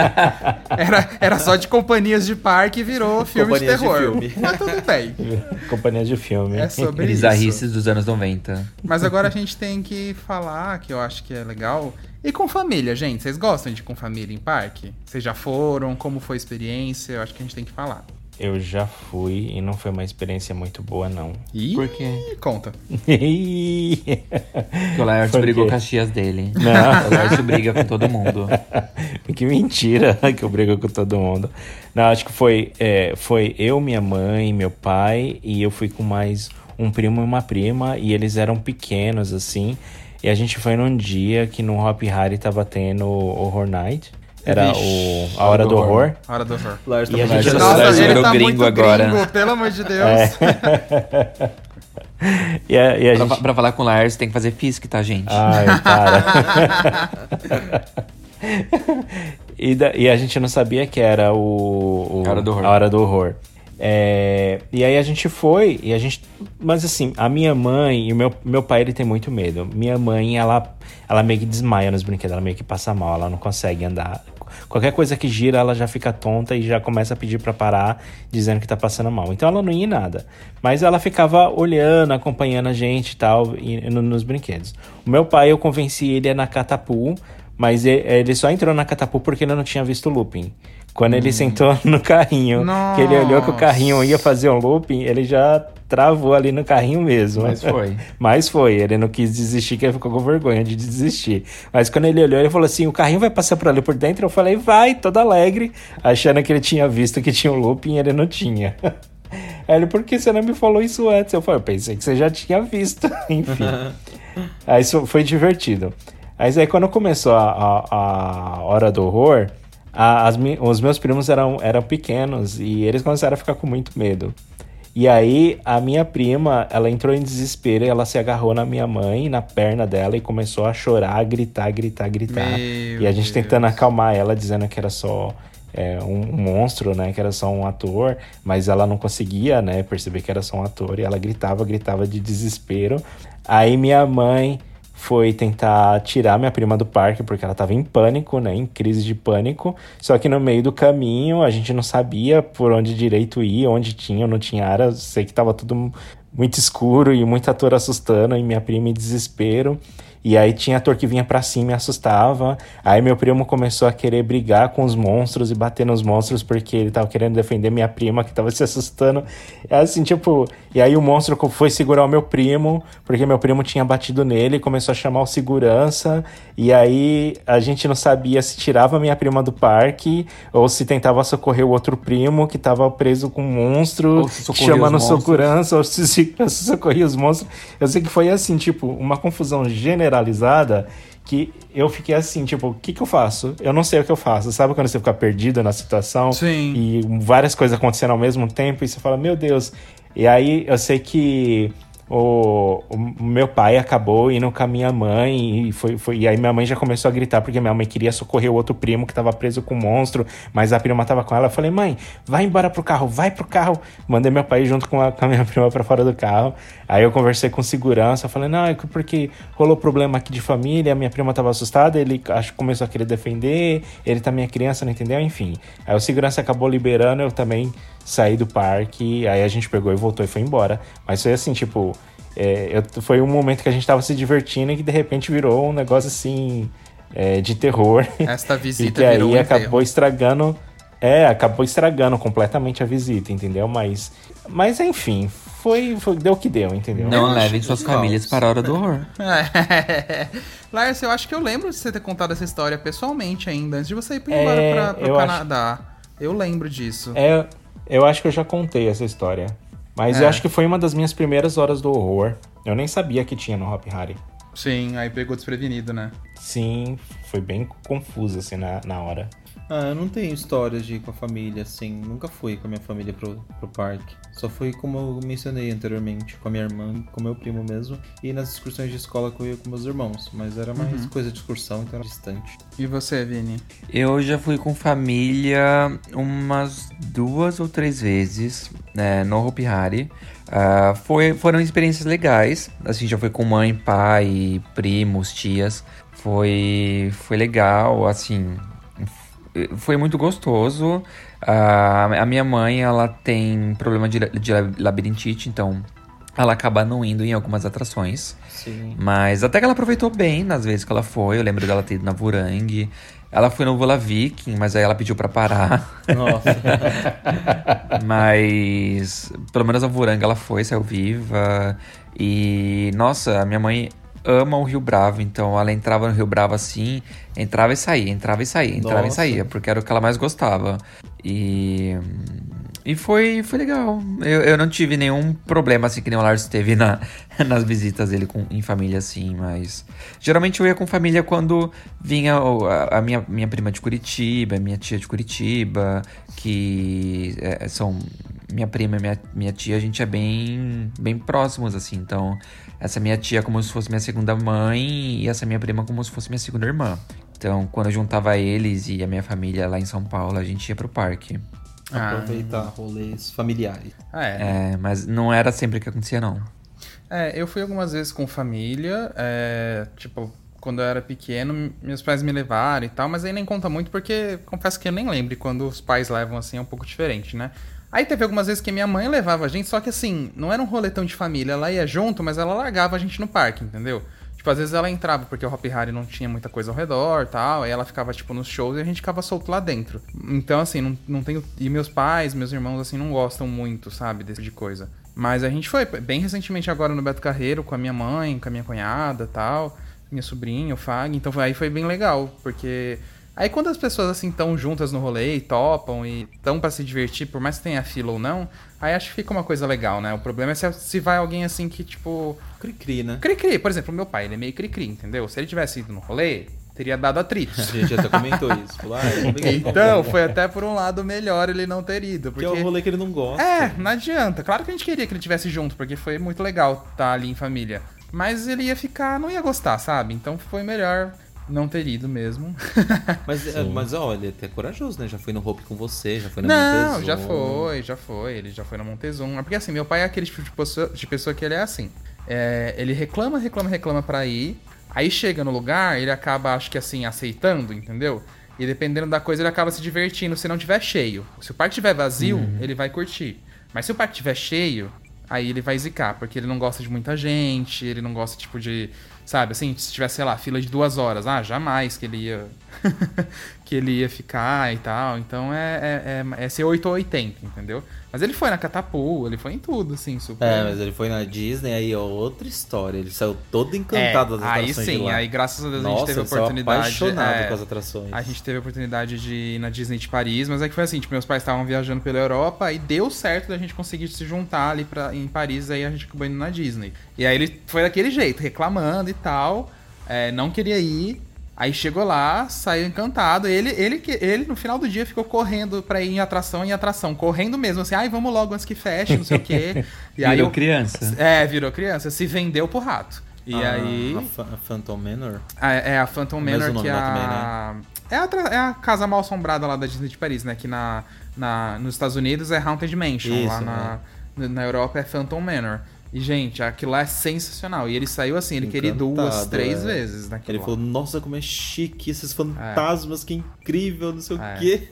Era, era só de companhias de parque e virou filme de Companhias de terror. filme. Mas tudo bem. Companhia de filme. É sobre isso. Bizarrices dos anos 90. Mas agora a gente tem que falar, que eu acho que é legal. E com família, gente? Vocês gostam de ir com família em parque? Vocês já foram? Como foi a experiência? Eu acho que a gente tem que falar. Eu já fui e não foi uma experiência muito boa, não. Ih, Por quê? conta. Porque o Laerte brigou com as tias dele. Não. O Laerte briga com todo mundo. que mentira que eu brigo com todo mundo. Não, acho que foi, é, foi eu, minha mãe, meu pai e eu fui com mais um primo e uma prima e eles eram pequenos assim. E a gente foi num dia que no Hop Harry tava tendo Horror Night. Era o, a Hora do Horror. Hora do horror. Lars tá E a falando gente- de- Nossa, Nossa, ele virou tá gringo muito agora. gringo, pelo amor de Deus. É. E a, e a Pra, gente... pra falar com o Lars, tem que fazer fisque, tá, gente? Ai, para. e, da- e a gente não sabia que era o, o- A Hora do Horror. a hora do horror. É, e aí a gente foi, e a gente. Mas assim, a minha mãe e o meu, meu pai, ele tem muito medo. Minha mãe, ela, ela meio que desmaia nos brinquedos, ela meio que passa mal, ela não consegue andar. Qualquer coisa que gira, ela já fica tonta e já começa a pedir pra parar, dizendo que tá passando mal. Então ela não ia em nada. Mas ela ficava olhando, acompanhando a gente tal, e, no- nos brinquedos. O meu pai, eu convenci ele ir na Catapu, mas ele só entrou na Catapu porque ele não tinha visto o looping. Quando ele sentou no carrinho, que ele olhou que o carrinho ia fazer um looping, ele já travou ali no carrinho mesmo. Mas foi. Mas foi, ele não quis desistir, que ele ficou com vergonha de desistir. Mas quando ele olhou, ele falou assim: o carrinho vai passar por ali por dentro? Eu falei, vai, todo alegre, achando que ele tinha visto que tinha um looping e ele não tinha. Aí ele, por que você não me falou isso antes? Eu falei, eu pensei que você já tinha visto. Enfim. aí isso foi divertido. Mas aí quando começou a, a, a hora do horror, a, as, os meus primos eram, eram pequenos e eles começaram a ficar com muito medo. E aí a minha prima, ela entrou em desespero e ela se agarrou na minha mãe, na perna dela e começou a chorar, gritar, gritar, gritar. Meu e a gente Deus. tentando acalmar ela, dizendo que era só é, um, um, monstro, né? Que era só um ator, mas ela não conseguia, né? Perceber que era só um ator e ela gritava, gritava de desespero. Aí minha mãe foi tentar tirar minha prima do parque porque ela estava em pânico, né, em crise de pânico. Só que no meio do caminho a gente não sabia por onde direito ir, onde tinha ou não tinha área. Sei que estava tudo muito escuro e muito ator assustando e minha prima em desespero. E aí tinha ator que vinha para cima e assustava. Aí meu primo começou a querer brigar com os monstros e bater nos monstros porque ele tava querendo defender minha prima que tava se assustando. É assim, tipo, e aí o monstro foi segurar o meu primo, porque meu primo tinha batido nele, começou a chamar o segurança, e aí a gente não sabia se tirava minha prima do parque ou se tentava socorrer o outro primo que tava preso com um monstro, chamando segurança, ou se, se, se socorria os monstros. Eu sei que foi assim, tipo, uma confusão generalizada que eu fiquei assim, tipo, o que que eu faço? Eu não sei o que eu faço. Sabe quando você fica perdido na situação? Sim. E várias coisas acontecendo ao mesmo tempo e você fala, meu Deus, e aí eu sei que o, o, meu pai acabou indo com a minha mãe e foi, foi e aí minha mãe já começou a gritar porque minha mãe queria socorrer o outro primo que estava preso com o um monstro, mas a prima tava com ela. Eu falei: "Mãe, vai embora pro carro, vai pro carro". Mandei meu pai junto com a, com a minha prima para fora do carro. Aí eu conversei com segurança, falei: "Não, é porque rolou problema aqui de família, minha prima tava assustada, ele acho começou a querer defender, ele também é criança, não entendeu? Enfim. Aí o segurança acabou liberando, eu também saí do parque, aí a gente pegou e voltou e foi embora. Mas foi assim, tipo, é, eu, foi um momento que a gente tava se divertindo e que de repente virou um negócio assim é, de terror. Esta visita e que aí um acabou estragando. É, acabou estragando completamente a visita, entendeu? Mas, mas enfim, foi, foi deu o que deu, entendeu? Não levem suas famílias para a hora do horror. Lars, eu acho que eu lembro de você ter contado essa história pessoalmente ainda, antes de você ir embora é, para o Canadá. Acho... Eu lembro disso. É, eu acho que eu já contei essa história. Mas é. eu acho que foi uma das minhas primeiras horas do horror. Eu nem sabia que tinha no Hop Harry. Sim, aí pegou desprevenido, né? Sim, foi bem confuso assim na, na hora. Ah, eu não tenho histórias de ir com a família, assim. Nunca fui com a minha família pro, pro parque. Só fui, como eu mencionei anteriormente, com a minha irmã, com meu primo mesmo. E nas excursões de escola que eu ia com meus irmãos. Mas era mais uhum. coisa de excursão, então era distante. E você, Vini? Eu já fui com família umas duas ou três vezes né, no Hopi Hari. Uh, foi, foram experiências legais. Assim, já foi com mãe, pai, primos, tias. Foi, foi legal, assim, foi muito gostoso. A minha mãe, ela tem problema de, de labirintite, então ela acaba não indo em algumas atrações. Sim. Mas até que ela aproveitou bem nas vezes que ela foi. Eu lembro dela ter ido na Vurangue. Ela foi no Vola Viking, mas aí ela pediu para parar. Nossa. mas pelo menos a Vurangue ela foi, saiu viva. E nossa, a minha mãe ama o Rio Bravo, então ela entrava no Rio Bravo assim, entrava e saía, entrava e saía, entrava Nossa. e saía, porque era o que ela mais gostava. E. E foi, foi legal. Eu, eu não tive nenhum problema assim que nem o Lars teve na, nas visitas dele com, em família, assim, mas. Geralmente eu ia com família quando vinha a, a minha, minha prima de Curitiba, minha tia de Curitiba, que é, são. Minha prima e minha, minha tia, a gente é bem, bem próximos, assim, então essa minha tia como se fosse minha segunda mãe e essa minha prima como se fosse minha segunda irmã. Então, quando eu juntava eles e a minha família lá em São Paulo, a gente ia pro parque. Ah. Aproveitar rolês familiares. Ah, é. é, mas não era sempre que acontecia, não. É, eu fui algumas vezes com família, é, tipo, quando eu era pequeno, meus pais me levaram e tal, mas aí nem conta muito porque confesso que eu nem lembro quando os pais levam assim é um pouco diferente, né? Aí teve algumas vezes que minha mãe levava a gente, só que assim, não era um roletão de família, ela ia junto, mas ela largava a gente no parque, entendeu? Tipo, às vezes ela entrava porque o Hop Harry não tinha muita coisa ao redor tal. Aí ela ficava, tipo, nos shows e a gente ficava solto lá dentro. Então, assim, não, não tenho. E meus pais, meus irmãos, assim, não gostam muito, sabe, desse tipo de coisa. Mas a gente foi bem recentemente agora no Beto Carreiro com a minha mãe, com a minha cunhada tal, minha sobrinha, o Fag. Então aí foi bem legal, porque. Aí quando as pessoas assim estão juntas no rolê e topam e estão para se divertir, por mais que tenha fila ou não, aí acho que fica uma coisa legal, né? O problema é se, se vai alguém assim que, tipo. Cri-cri, né? Cri-cri, por exemplo, meu pai, ele é meio cri-cri, entendeu? Se ele tivesse ido no rolê, teria dado atrito. A gente até comentou isso. Falou, ah, é. Então, foi até por um lado melhor ele não ter ido. Porque Porque é o rolê que ele não gosta. É, não adianta. Claro que a gente queria que ele tivesse junto, porque foi muito legal estar ali em família. Mas ele ia ficar, não ia gostar, sabe? Então foi melhor não ter ido mesmo. Mas, é, mas ó, ele é até corajoso, né? Já foi no Hope com você, já foi na Não, já foi, já foi. Ele já foi na Montezum. É Porque assim, meu pai é aquele tipo de pessoa, de pessoa que ele é assim. É, ele reclama, reclama, reclama pra ir. Aí chega no lugar, ele acaba, acho que assim, aceitando, entendeu? E dependendo da coisa, ele acaba se divertindo se não tiver cheio. Se o parque tiver vazio, ele vai curtir. Mas se o parque tiver cheio, aí ele vai zicar, porque ele não gosta de muita gente, ele não gosta, tipo, de. Sabe, assim, se tivesse, sei lá, fila de duas horas, ah, jamais que ele ia. que ele ia ficar e tal. Então é, é, é, é ser 8 ou 80, entendeu? Mas ele foi na Catapu, ele foi em tudo, assim, super. É, mas ele foi na Disney, aí é outra história. Ele saiu todo encantado das É, aí atrações de sim, lá. aí graças a Deus a Nossa, gente teve a ele saiu oportunidade. apaixonado é, com as atrações. A gente teve a oportunidade de ir na Disney de Paris, mas é que foi assim, tipo, meus pais estavam viajando pela Europa e deu certo da gente conseguir se juntar ali pra, em Paris, aí a gente acabou indo na Disney. E aí ele foi daquele jeito, reclamando e tal, é, não queria ir. Aí chegou lá, saiu encantado. Ele, ele, ele no final do dia ficou correndo pra ir em atração em atração, correndo mesmo, assim, ai, vamos logo antes que feche, não sei o quê. E aí Virou eu- criança. É, virou criança, se vendeu pro rato. E Ah, aí. A, Phantom Manor? A- é a Phantom Manor que é a... também, É a, é a casa mal assombrada lá da Disney de Paris, né? Que na, na, nos Estados Unidos é Haunted Mansion. Isso, lá na, na Europa é Phantom Manor. E, gente, aquilo lá é sensacional. E ele saiu assim, ele queria ir duas, Encantado, três é. vezes naquilo Ele lá. falou, nossa, como é chique esses fantasmas, que incrível, não sei É. o quê.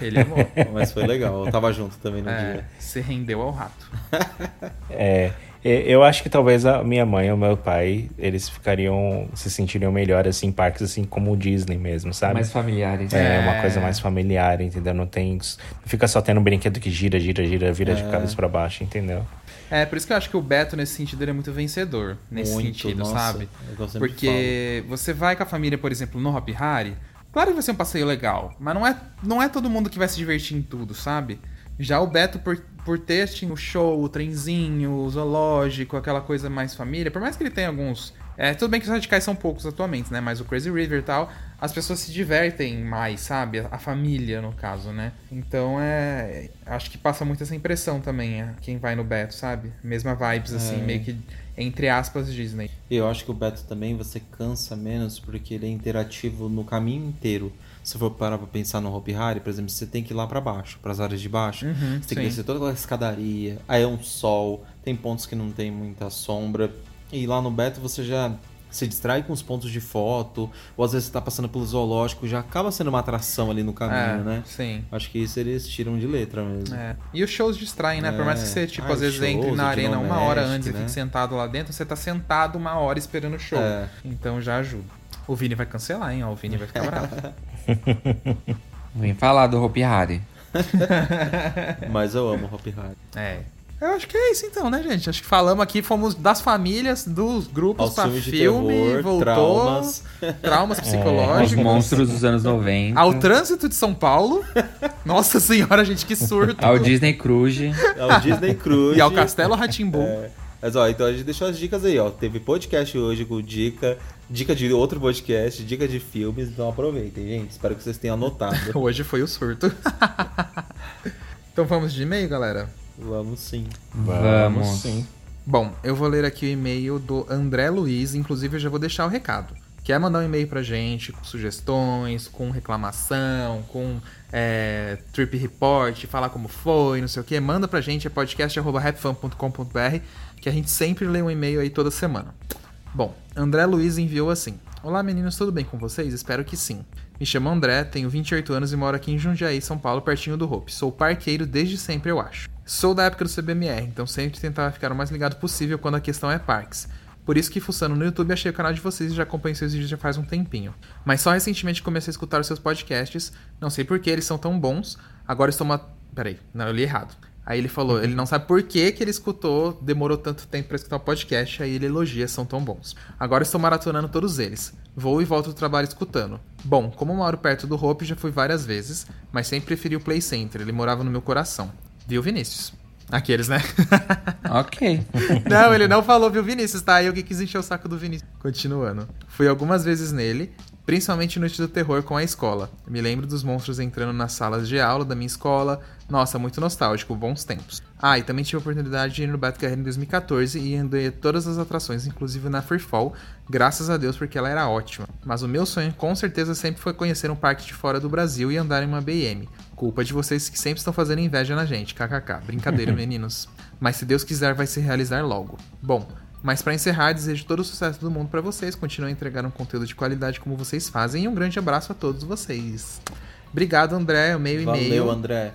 Ele amou. Mas foi legal, eu tava junto também no é, dia. se rendeu ao rato. É, eu acho que talvez a minha mãe ou meu pai, eles ficariam, se sentiriam melhor assim em parques assim como o Disney mesmo, sabe? Mais familiares. É, É. uma coisa mais familiar, entendeu? Não tem. Não fica só tendo um brinquedo que gira, gira, gira, vira de cabeça pra baixo, entendeu? É, por isso que eu acho que o Beto, nesse sentido, ele é muito vencedor. Nesse Muito, sentido, nossa, sabe? é Porque você vai com a família, por exemplo, no Hop Harry, claro que vai ser um passeio legal, mas não é, não é todo mundo que vai se divertir em tudo, sabe? Já o Beto, por, por ter assim, o show, o trenzinho, o zoológico, aquela coisa mais família, por mais que ele tenha alguns. É, tudo bem que os radicais são poucos atualmente, né? Mas o Crazy River e tal, as pessoas se divertem mais, sabe? A família, no caso, né? Então é. Acho que passa muito essa impressão também, é, quem vai no Beto, sabe? Mesma vibes, assim, É. meio que entre aspas, Disney. Eu acho que o Beto também você cansa menos porque ele é interativo no caminho inteiro. Se for parar pra pensar no Hopi Hari, por exemplo, você tem que ir lá pra baixo, pras áreas de baixo. Uhum, você tem que sim. descer toda aquela escadaria, aí é um sol, tem pontos que não tem muita sombra. E lá no Beto você já se distrai com os pontos de foto, ou às vezes você tá passando pelo zoológico, já acaba sendo uma atração ali no caminho, É, né? Sim. Acho que isso eles tiram de letra mesmo. É. E os shows distraem, né? Por mais que É. você, tipo, Ah, às vezes shows, entre na arena uma hora antes e né? fique sentado lá dentro, você tá sentado uma hora esperando o show. É. Então já ajuda. O Vini vai cancelar, hein? Ó, o Vini vai ficar bravo. Vem falar do Hopi Hari. Mas eu amo Hopi Hari. É. Eu acho que é isso então, né, gente? Acho que falamos aqui, fomos das famílias, dos grupos Aos pra filmes de filme, terror, voltou. traumas. Traumas Os psicológicos. monstros dos anos 90. Ao trânsito de São Paulo. Nossa senhora, gente, que surto. Ao Disney Cruise. É o Disney Cruise. E ao Castelo Ratimbu. É. Mas ó, então a gente deixou as dicas aí, ó. Teve podcast hoje com dica, dica de outro podcast, dica de filmes, então aproveitem, gente. Espero que vocês tenham anotado. Hoje foi o surto. então vamos de e-mail, galera? Vamos sim. Vamos. sim. Bom, eu vou ler aqui o e-mail do André Luiz, inclusive eu já vou deixar o recado. Quer mandar um e-mail pra gente com sugestões, com reclamação, com é, trip report, falar como foi, não sei o que, manda pra gente, é podcast.rapfan.com.br, que a gente sempre lê um e-mail aí toda semana. Bom, André Luiz enviou assim: Olá meninos, tudo bem com vocês? Espero que sim. Me chamo André, tenho 28 anos e moro aqui em Jundiaí, São Paulo, pertinho do Hope. Sou parqueiro desde sempre, eu acho. Sou da época do CBMR, então sempre tentava ficar o mais ligado possível quando a questão é parques. Por isso que fuçando no YouTube achei o canal de vocês e já acompanho seus vídeos já faz um tempinho. Mas só recentemente comecei a escutar os seus podcasts, não sei por que eles são tão bons. Agora estou uma. Peraí, não, eu li errado. Aí ele falou, ele não sabe por que, que ele escutou, demorou tanto tempo para escutar o podcast, aí ele elogia, são tão bons. Agora estou maratonando todos eles. Vou e volto do trabalho escutando. Bom, como moro perto do Hope, já fui várias vezes, mas sempre preferi o Play Center, ele morava no meu coração. Viu, Vinícius? Aqueles, né? Ok. não, ele não falou, viu, Vinícius, tá? Eu que quis encher o saco do Vinícius. Continuando. Fui algumas vezes nele, principalmente Noite do Terror com a escola. Me lembro dos monstros entrando nas salas de aula da minha escola. Nossa, muito nostálgico, bons tempos. Ah, e também tive a oportunidade de ir no Batgirl em 2014 e andei todas as atrações, inclusive na Free Fall, graças a Deus porque ela era ótima. Mas o meu sonho com certeza sempre foi conhecer um parque de fora do Brasil e andar em uma BM. Culpa de vocês que sempre estão fazendo inveja na gente, kkk. Brincadeira, meninos. Mas se Deus quiser, vai se realizar logo. Bom, mas para encerrar, desejo todo o sucesso do mundo para vocês. Continuem a entregar um conteúdo de qualidade como vocês fazem. E um grande abraço a todos vocês. Obrigado, André. O meio e meio. Valeu, André.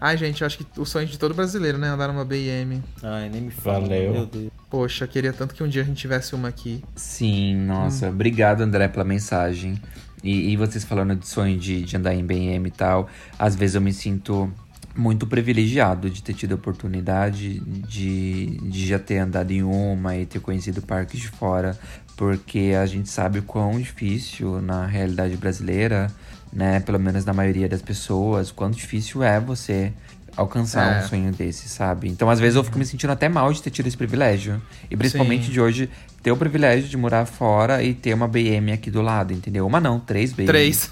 Ai, gente, eu acho que o sonho de todo brasileiro, né? Andar numa BM. Ai, nem me fala. Valeu. Meu Deus. Poxa, queria tanto que um dia a gente tivesse uma aqui. Sim, nossa. Obrigado, André, pela mensagem. E, e vocês falando de sonho de, de andar em BM e tal. Às vezes eu me sinto muito privilegiado de ter tido a oportunidade de, de já ter andado em uma e ter conhecido parques de fora, porque a gente sabe o quão difícil na realidade brasileira, né, pelo menos na maioria das pessoas, quão difícil é você alcançar É. um sonho desse, sabe? Então, às vezes eu fico me sentindo até mal de ter tido esse privilégio. E principalmente Sim. de hoje ter o privilégio de morar fora e ter uma BM aqui do lado, entendeu? Uma não, três BM. Três.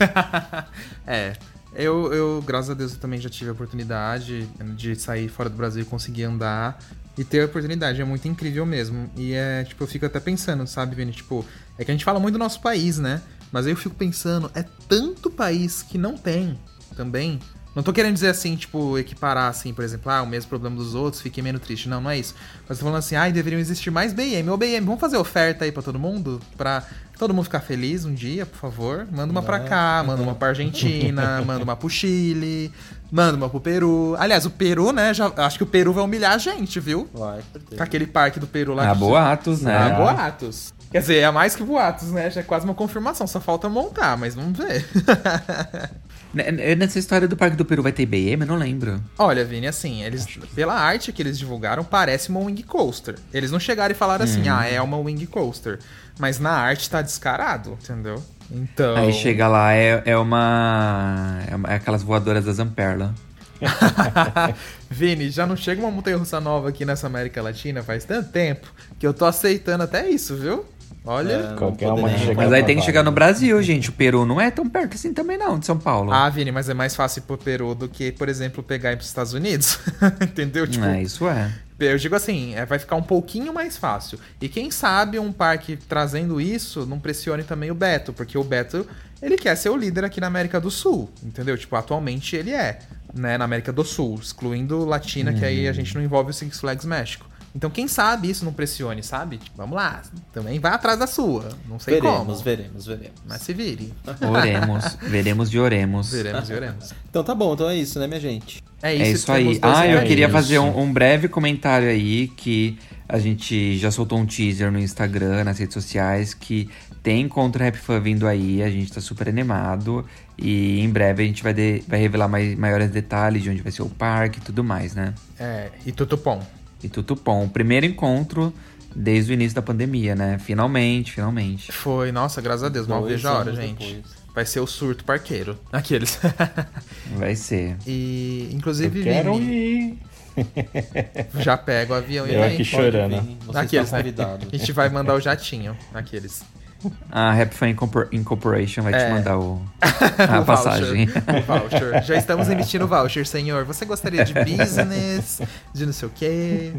é. Eu, eu, graças a Deus, eu também já tive a oportunidade de sair fora do Brasil e conseguir andar. E ter a oportunidade é muito incrível mesmo. E é, tipo, eu fico até pensando, sabe, Vini? Tipo, é que a gente fala muito do nosso país, né? Mas aí eu fico pensando, é tanto país que não tem também. Não tô querendo dizer assim, tipo, equiparar assim, por exemplo, ah, o mesmo problema dos outros, fiquem menos triste. Não, não é isso. Mas tô falando assim, ai, deveriam existir mais BM. Ô, BM, vamos fazer oferta aí pra todo mundo? Pra todo mundo ficar feliz um dia, por favor? Manda uma pra cá, manda uma pra Argentina, manda uma pro Chile, manda uma pro Peru. Aliás, o Peru, né, já, acho que o Peru vai humilhar a gente, viu? Vai. Com aquele parque do Peru lá. Ah, que- boatos, né? Ah, boatos. Quer dizer, é mais que boatos, né? Já é quase uma confirmação, só falta montar, mas vamos ver. N- n- Nessa história do Parque do Peru vai ter BM? Eu não lembro. Olha, Vini, assim, eles pela arte que eles divulgaram, parece uma wing coaster. Eles não chegaram e falaram assim, ah, é uma wing coaster. Mas na arte tá descarado, entendeu? Então. Aí chega lá, é, é uma. É uma- é aquelas voadoras da Zamperla. Vini, já não chega uma montanha russa nova aqui nessa América Latina faz tanto tempo que eu tô aceitando até isso, viu? Olha. É, Qualquer uma que chegar Mas aí tem que chegar no Brasil, gente. O Peru não é tão perto assim também, não, de São Paulo. Ah, Vini, mas é mais fácil ir pro Peru do que, por exemplo, pegar e ir pros Estados Unidos. Entendeu? Tipo, é, isso é. Eu digo assim, é, vai ficar um pouquinho mais fácil. E quem sabe um parque trazendo isso não pressione também o Beto, porque o Beto, ele quer ser o líder aqui na América do Sul, entendeu? Tipo, atualmente ele é, né, na América do Sul, excluindo Latina, que aí a gente não envolve o Six Flags México. Então quem sabe isso não pressione, sabe? Tipo, vamos lá, também vai atrás da sua. Não sei Veremos, como. veremos, veremos. Mas se vire. Oremos. veremos e oremos. Veremos, veremos. Então tá bom, então é isso, né, minha gente? É isso, É isso aí. Ah, eu recadinhos. queria isso. fazer um, um breve comentário aí que a gente já soltou um teaser no Instagram, nas redes sociais, que tem encontro Rap Fan vindo aí, a gente tá super animado. E em breve a gente vai, de- vai revelar mais, maiores detalhes de onde vai ser o parque e tudo mais, né? É, e Tutupom. E tudo bom. O primeiro encontro desde o início da pandemia, né? Finalmente, finalmente. Foi, nossa, graças a Deus, mal vejo a hora, gente. depois. Vai ser o surto parqueiro. Aqueles. Vai ser. e, Eu inclusive, quero Vini, ir. já pega o avião e Eu vem. aqui chorando. Aqueles, né? A gente vai mandar o jatinho. Aqueles. A Rap Fan Incorpor- Incorporation vai É. te mandar o, a O passagem. Voucher. O voucher. Já estamos emitindo voucher, senhor. Você gostaria de business? De não sei o quê?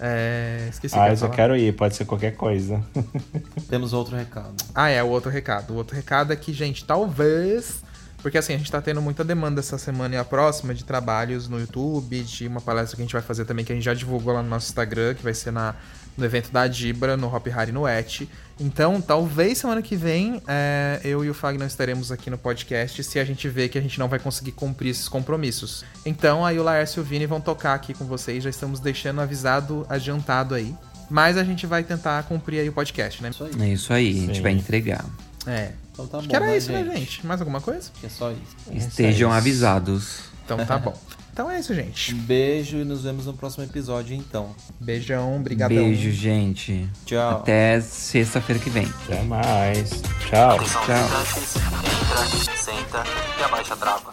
É, esqueci Ah, eu só falar. quero ir, pode ser qualquer coisa. Temos outro recado. Ah, é, o outro recado. O outro recado é que, gente, talvez. Porque assim, a gente tá tendo muita demanda essa semana e a próxima de trabalhos no YouTube, de uma palestra que a gente vai fazer também, que a gente já divulgou lá no nosso Instagram, que vai ser na, no evento da Dibra, no Hop Hari no Et. Então, talvez semana que vem é, eu e o Fagner estaremos aqui no podcast se a gente vê que a gente não vai conseguir cumprir esses compromissos. Então, aí o Laércio e o Vini vão tocar aqui com vocês, já estamos deixando avisado, adiantado aí. Mas a gente vai tentar cumprir aí o podcast, né? Isso aí. É isso aí, a gente Sim. vai entregar. É. Então tá Acho bom. que era né, isso, né, gente? Mais alguma coisa? Acho que é só isso. Estejam isso. avisados. Então tá bom. Então é isso, gente. Um beijo e nos vemos no próximo episódio, então. Beijão, brigadão. Beijo, gente. Tchau. Até sexta-feira que vem. Até mais. Tchau. Tchau. senta e abaixa a trava.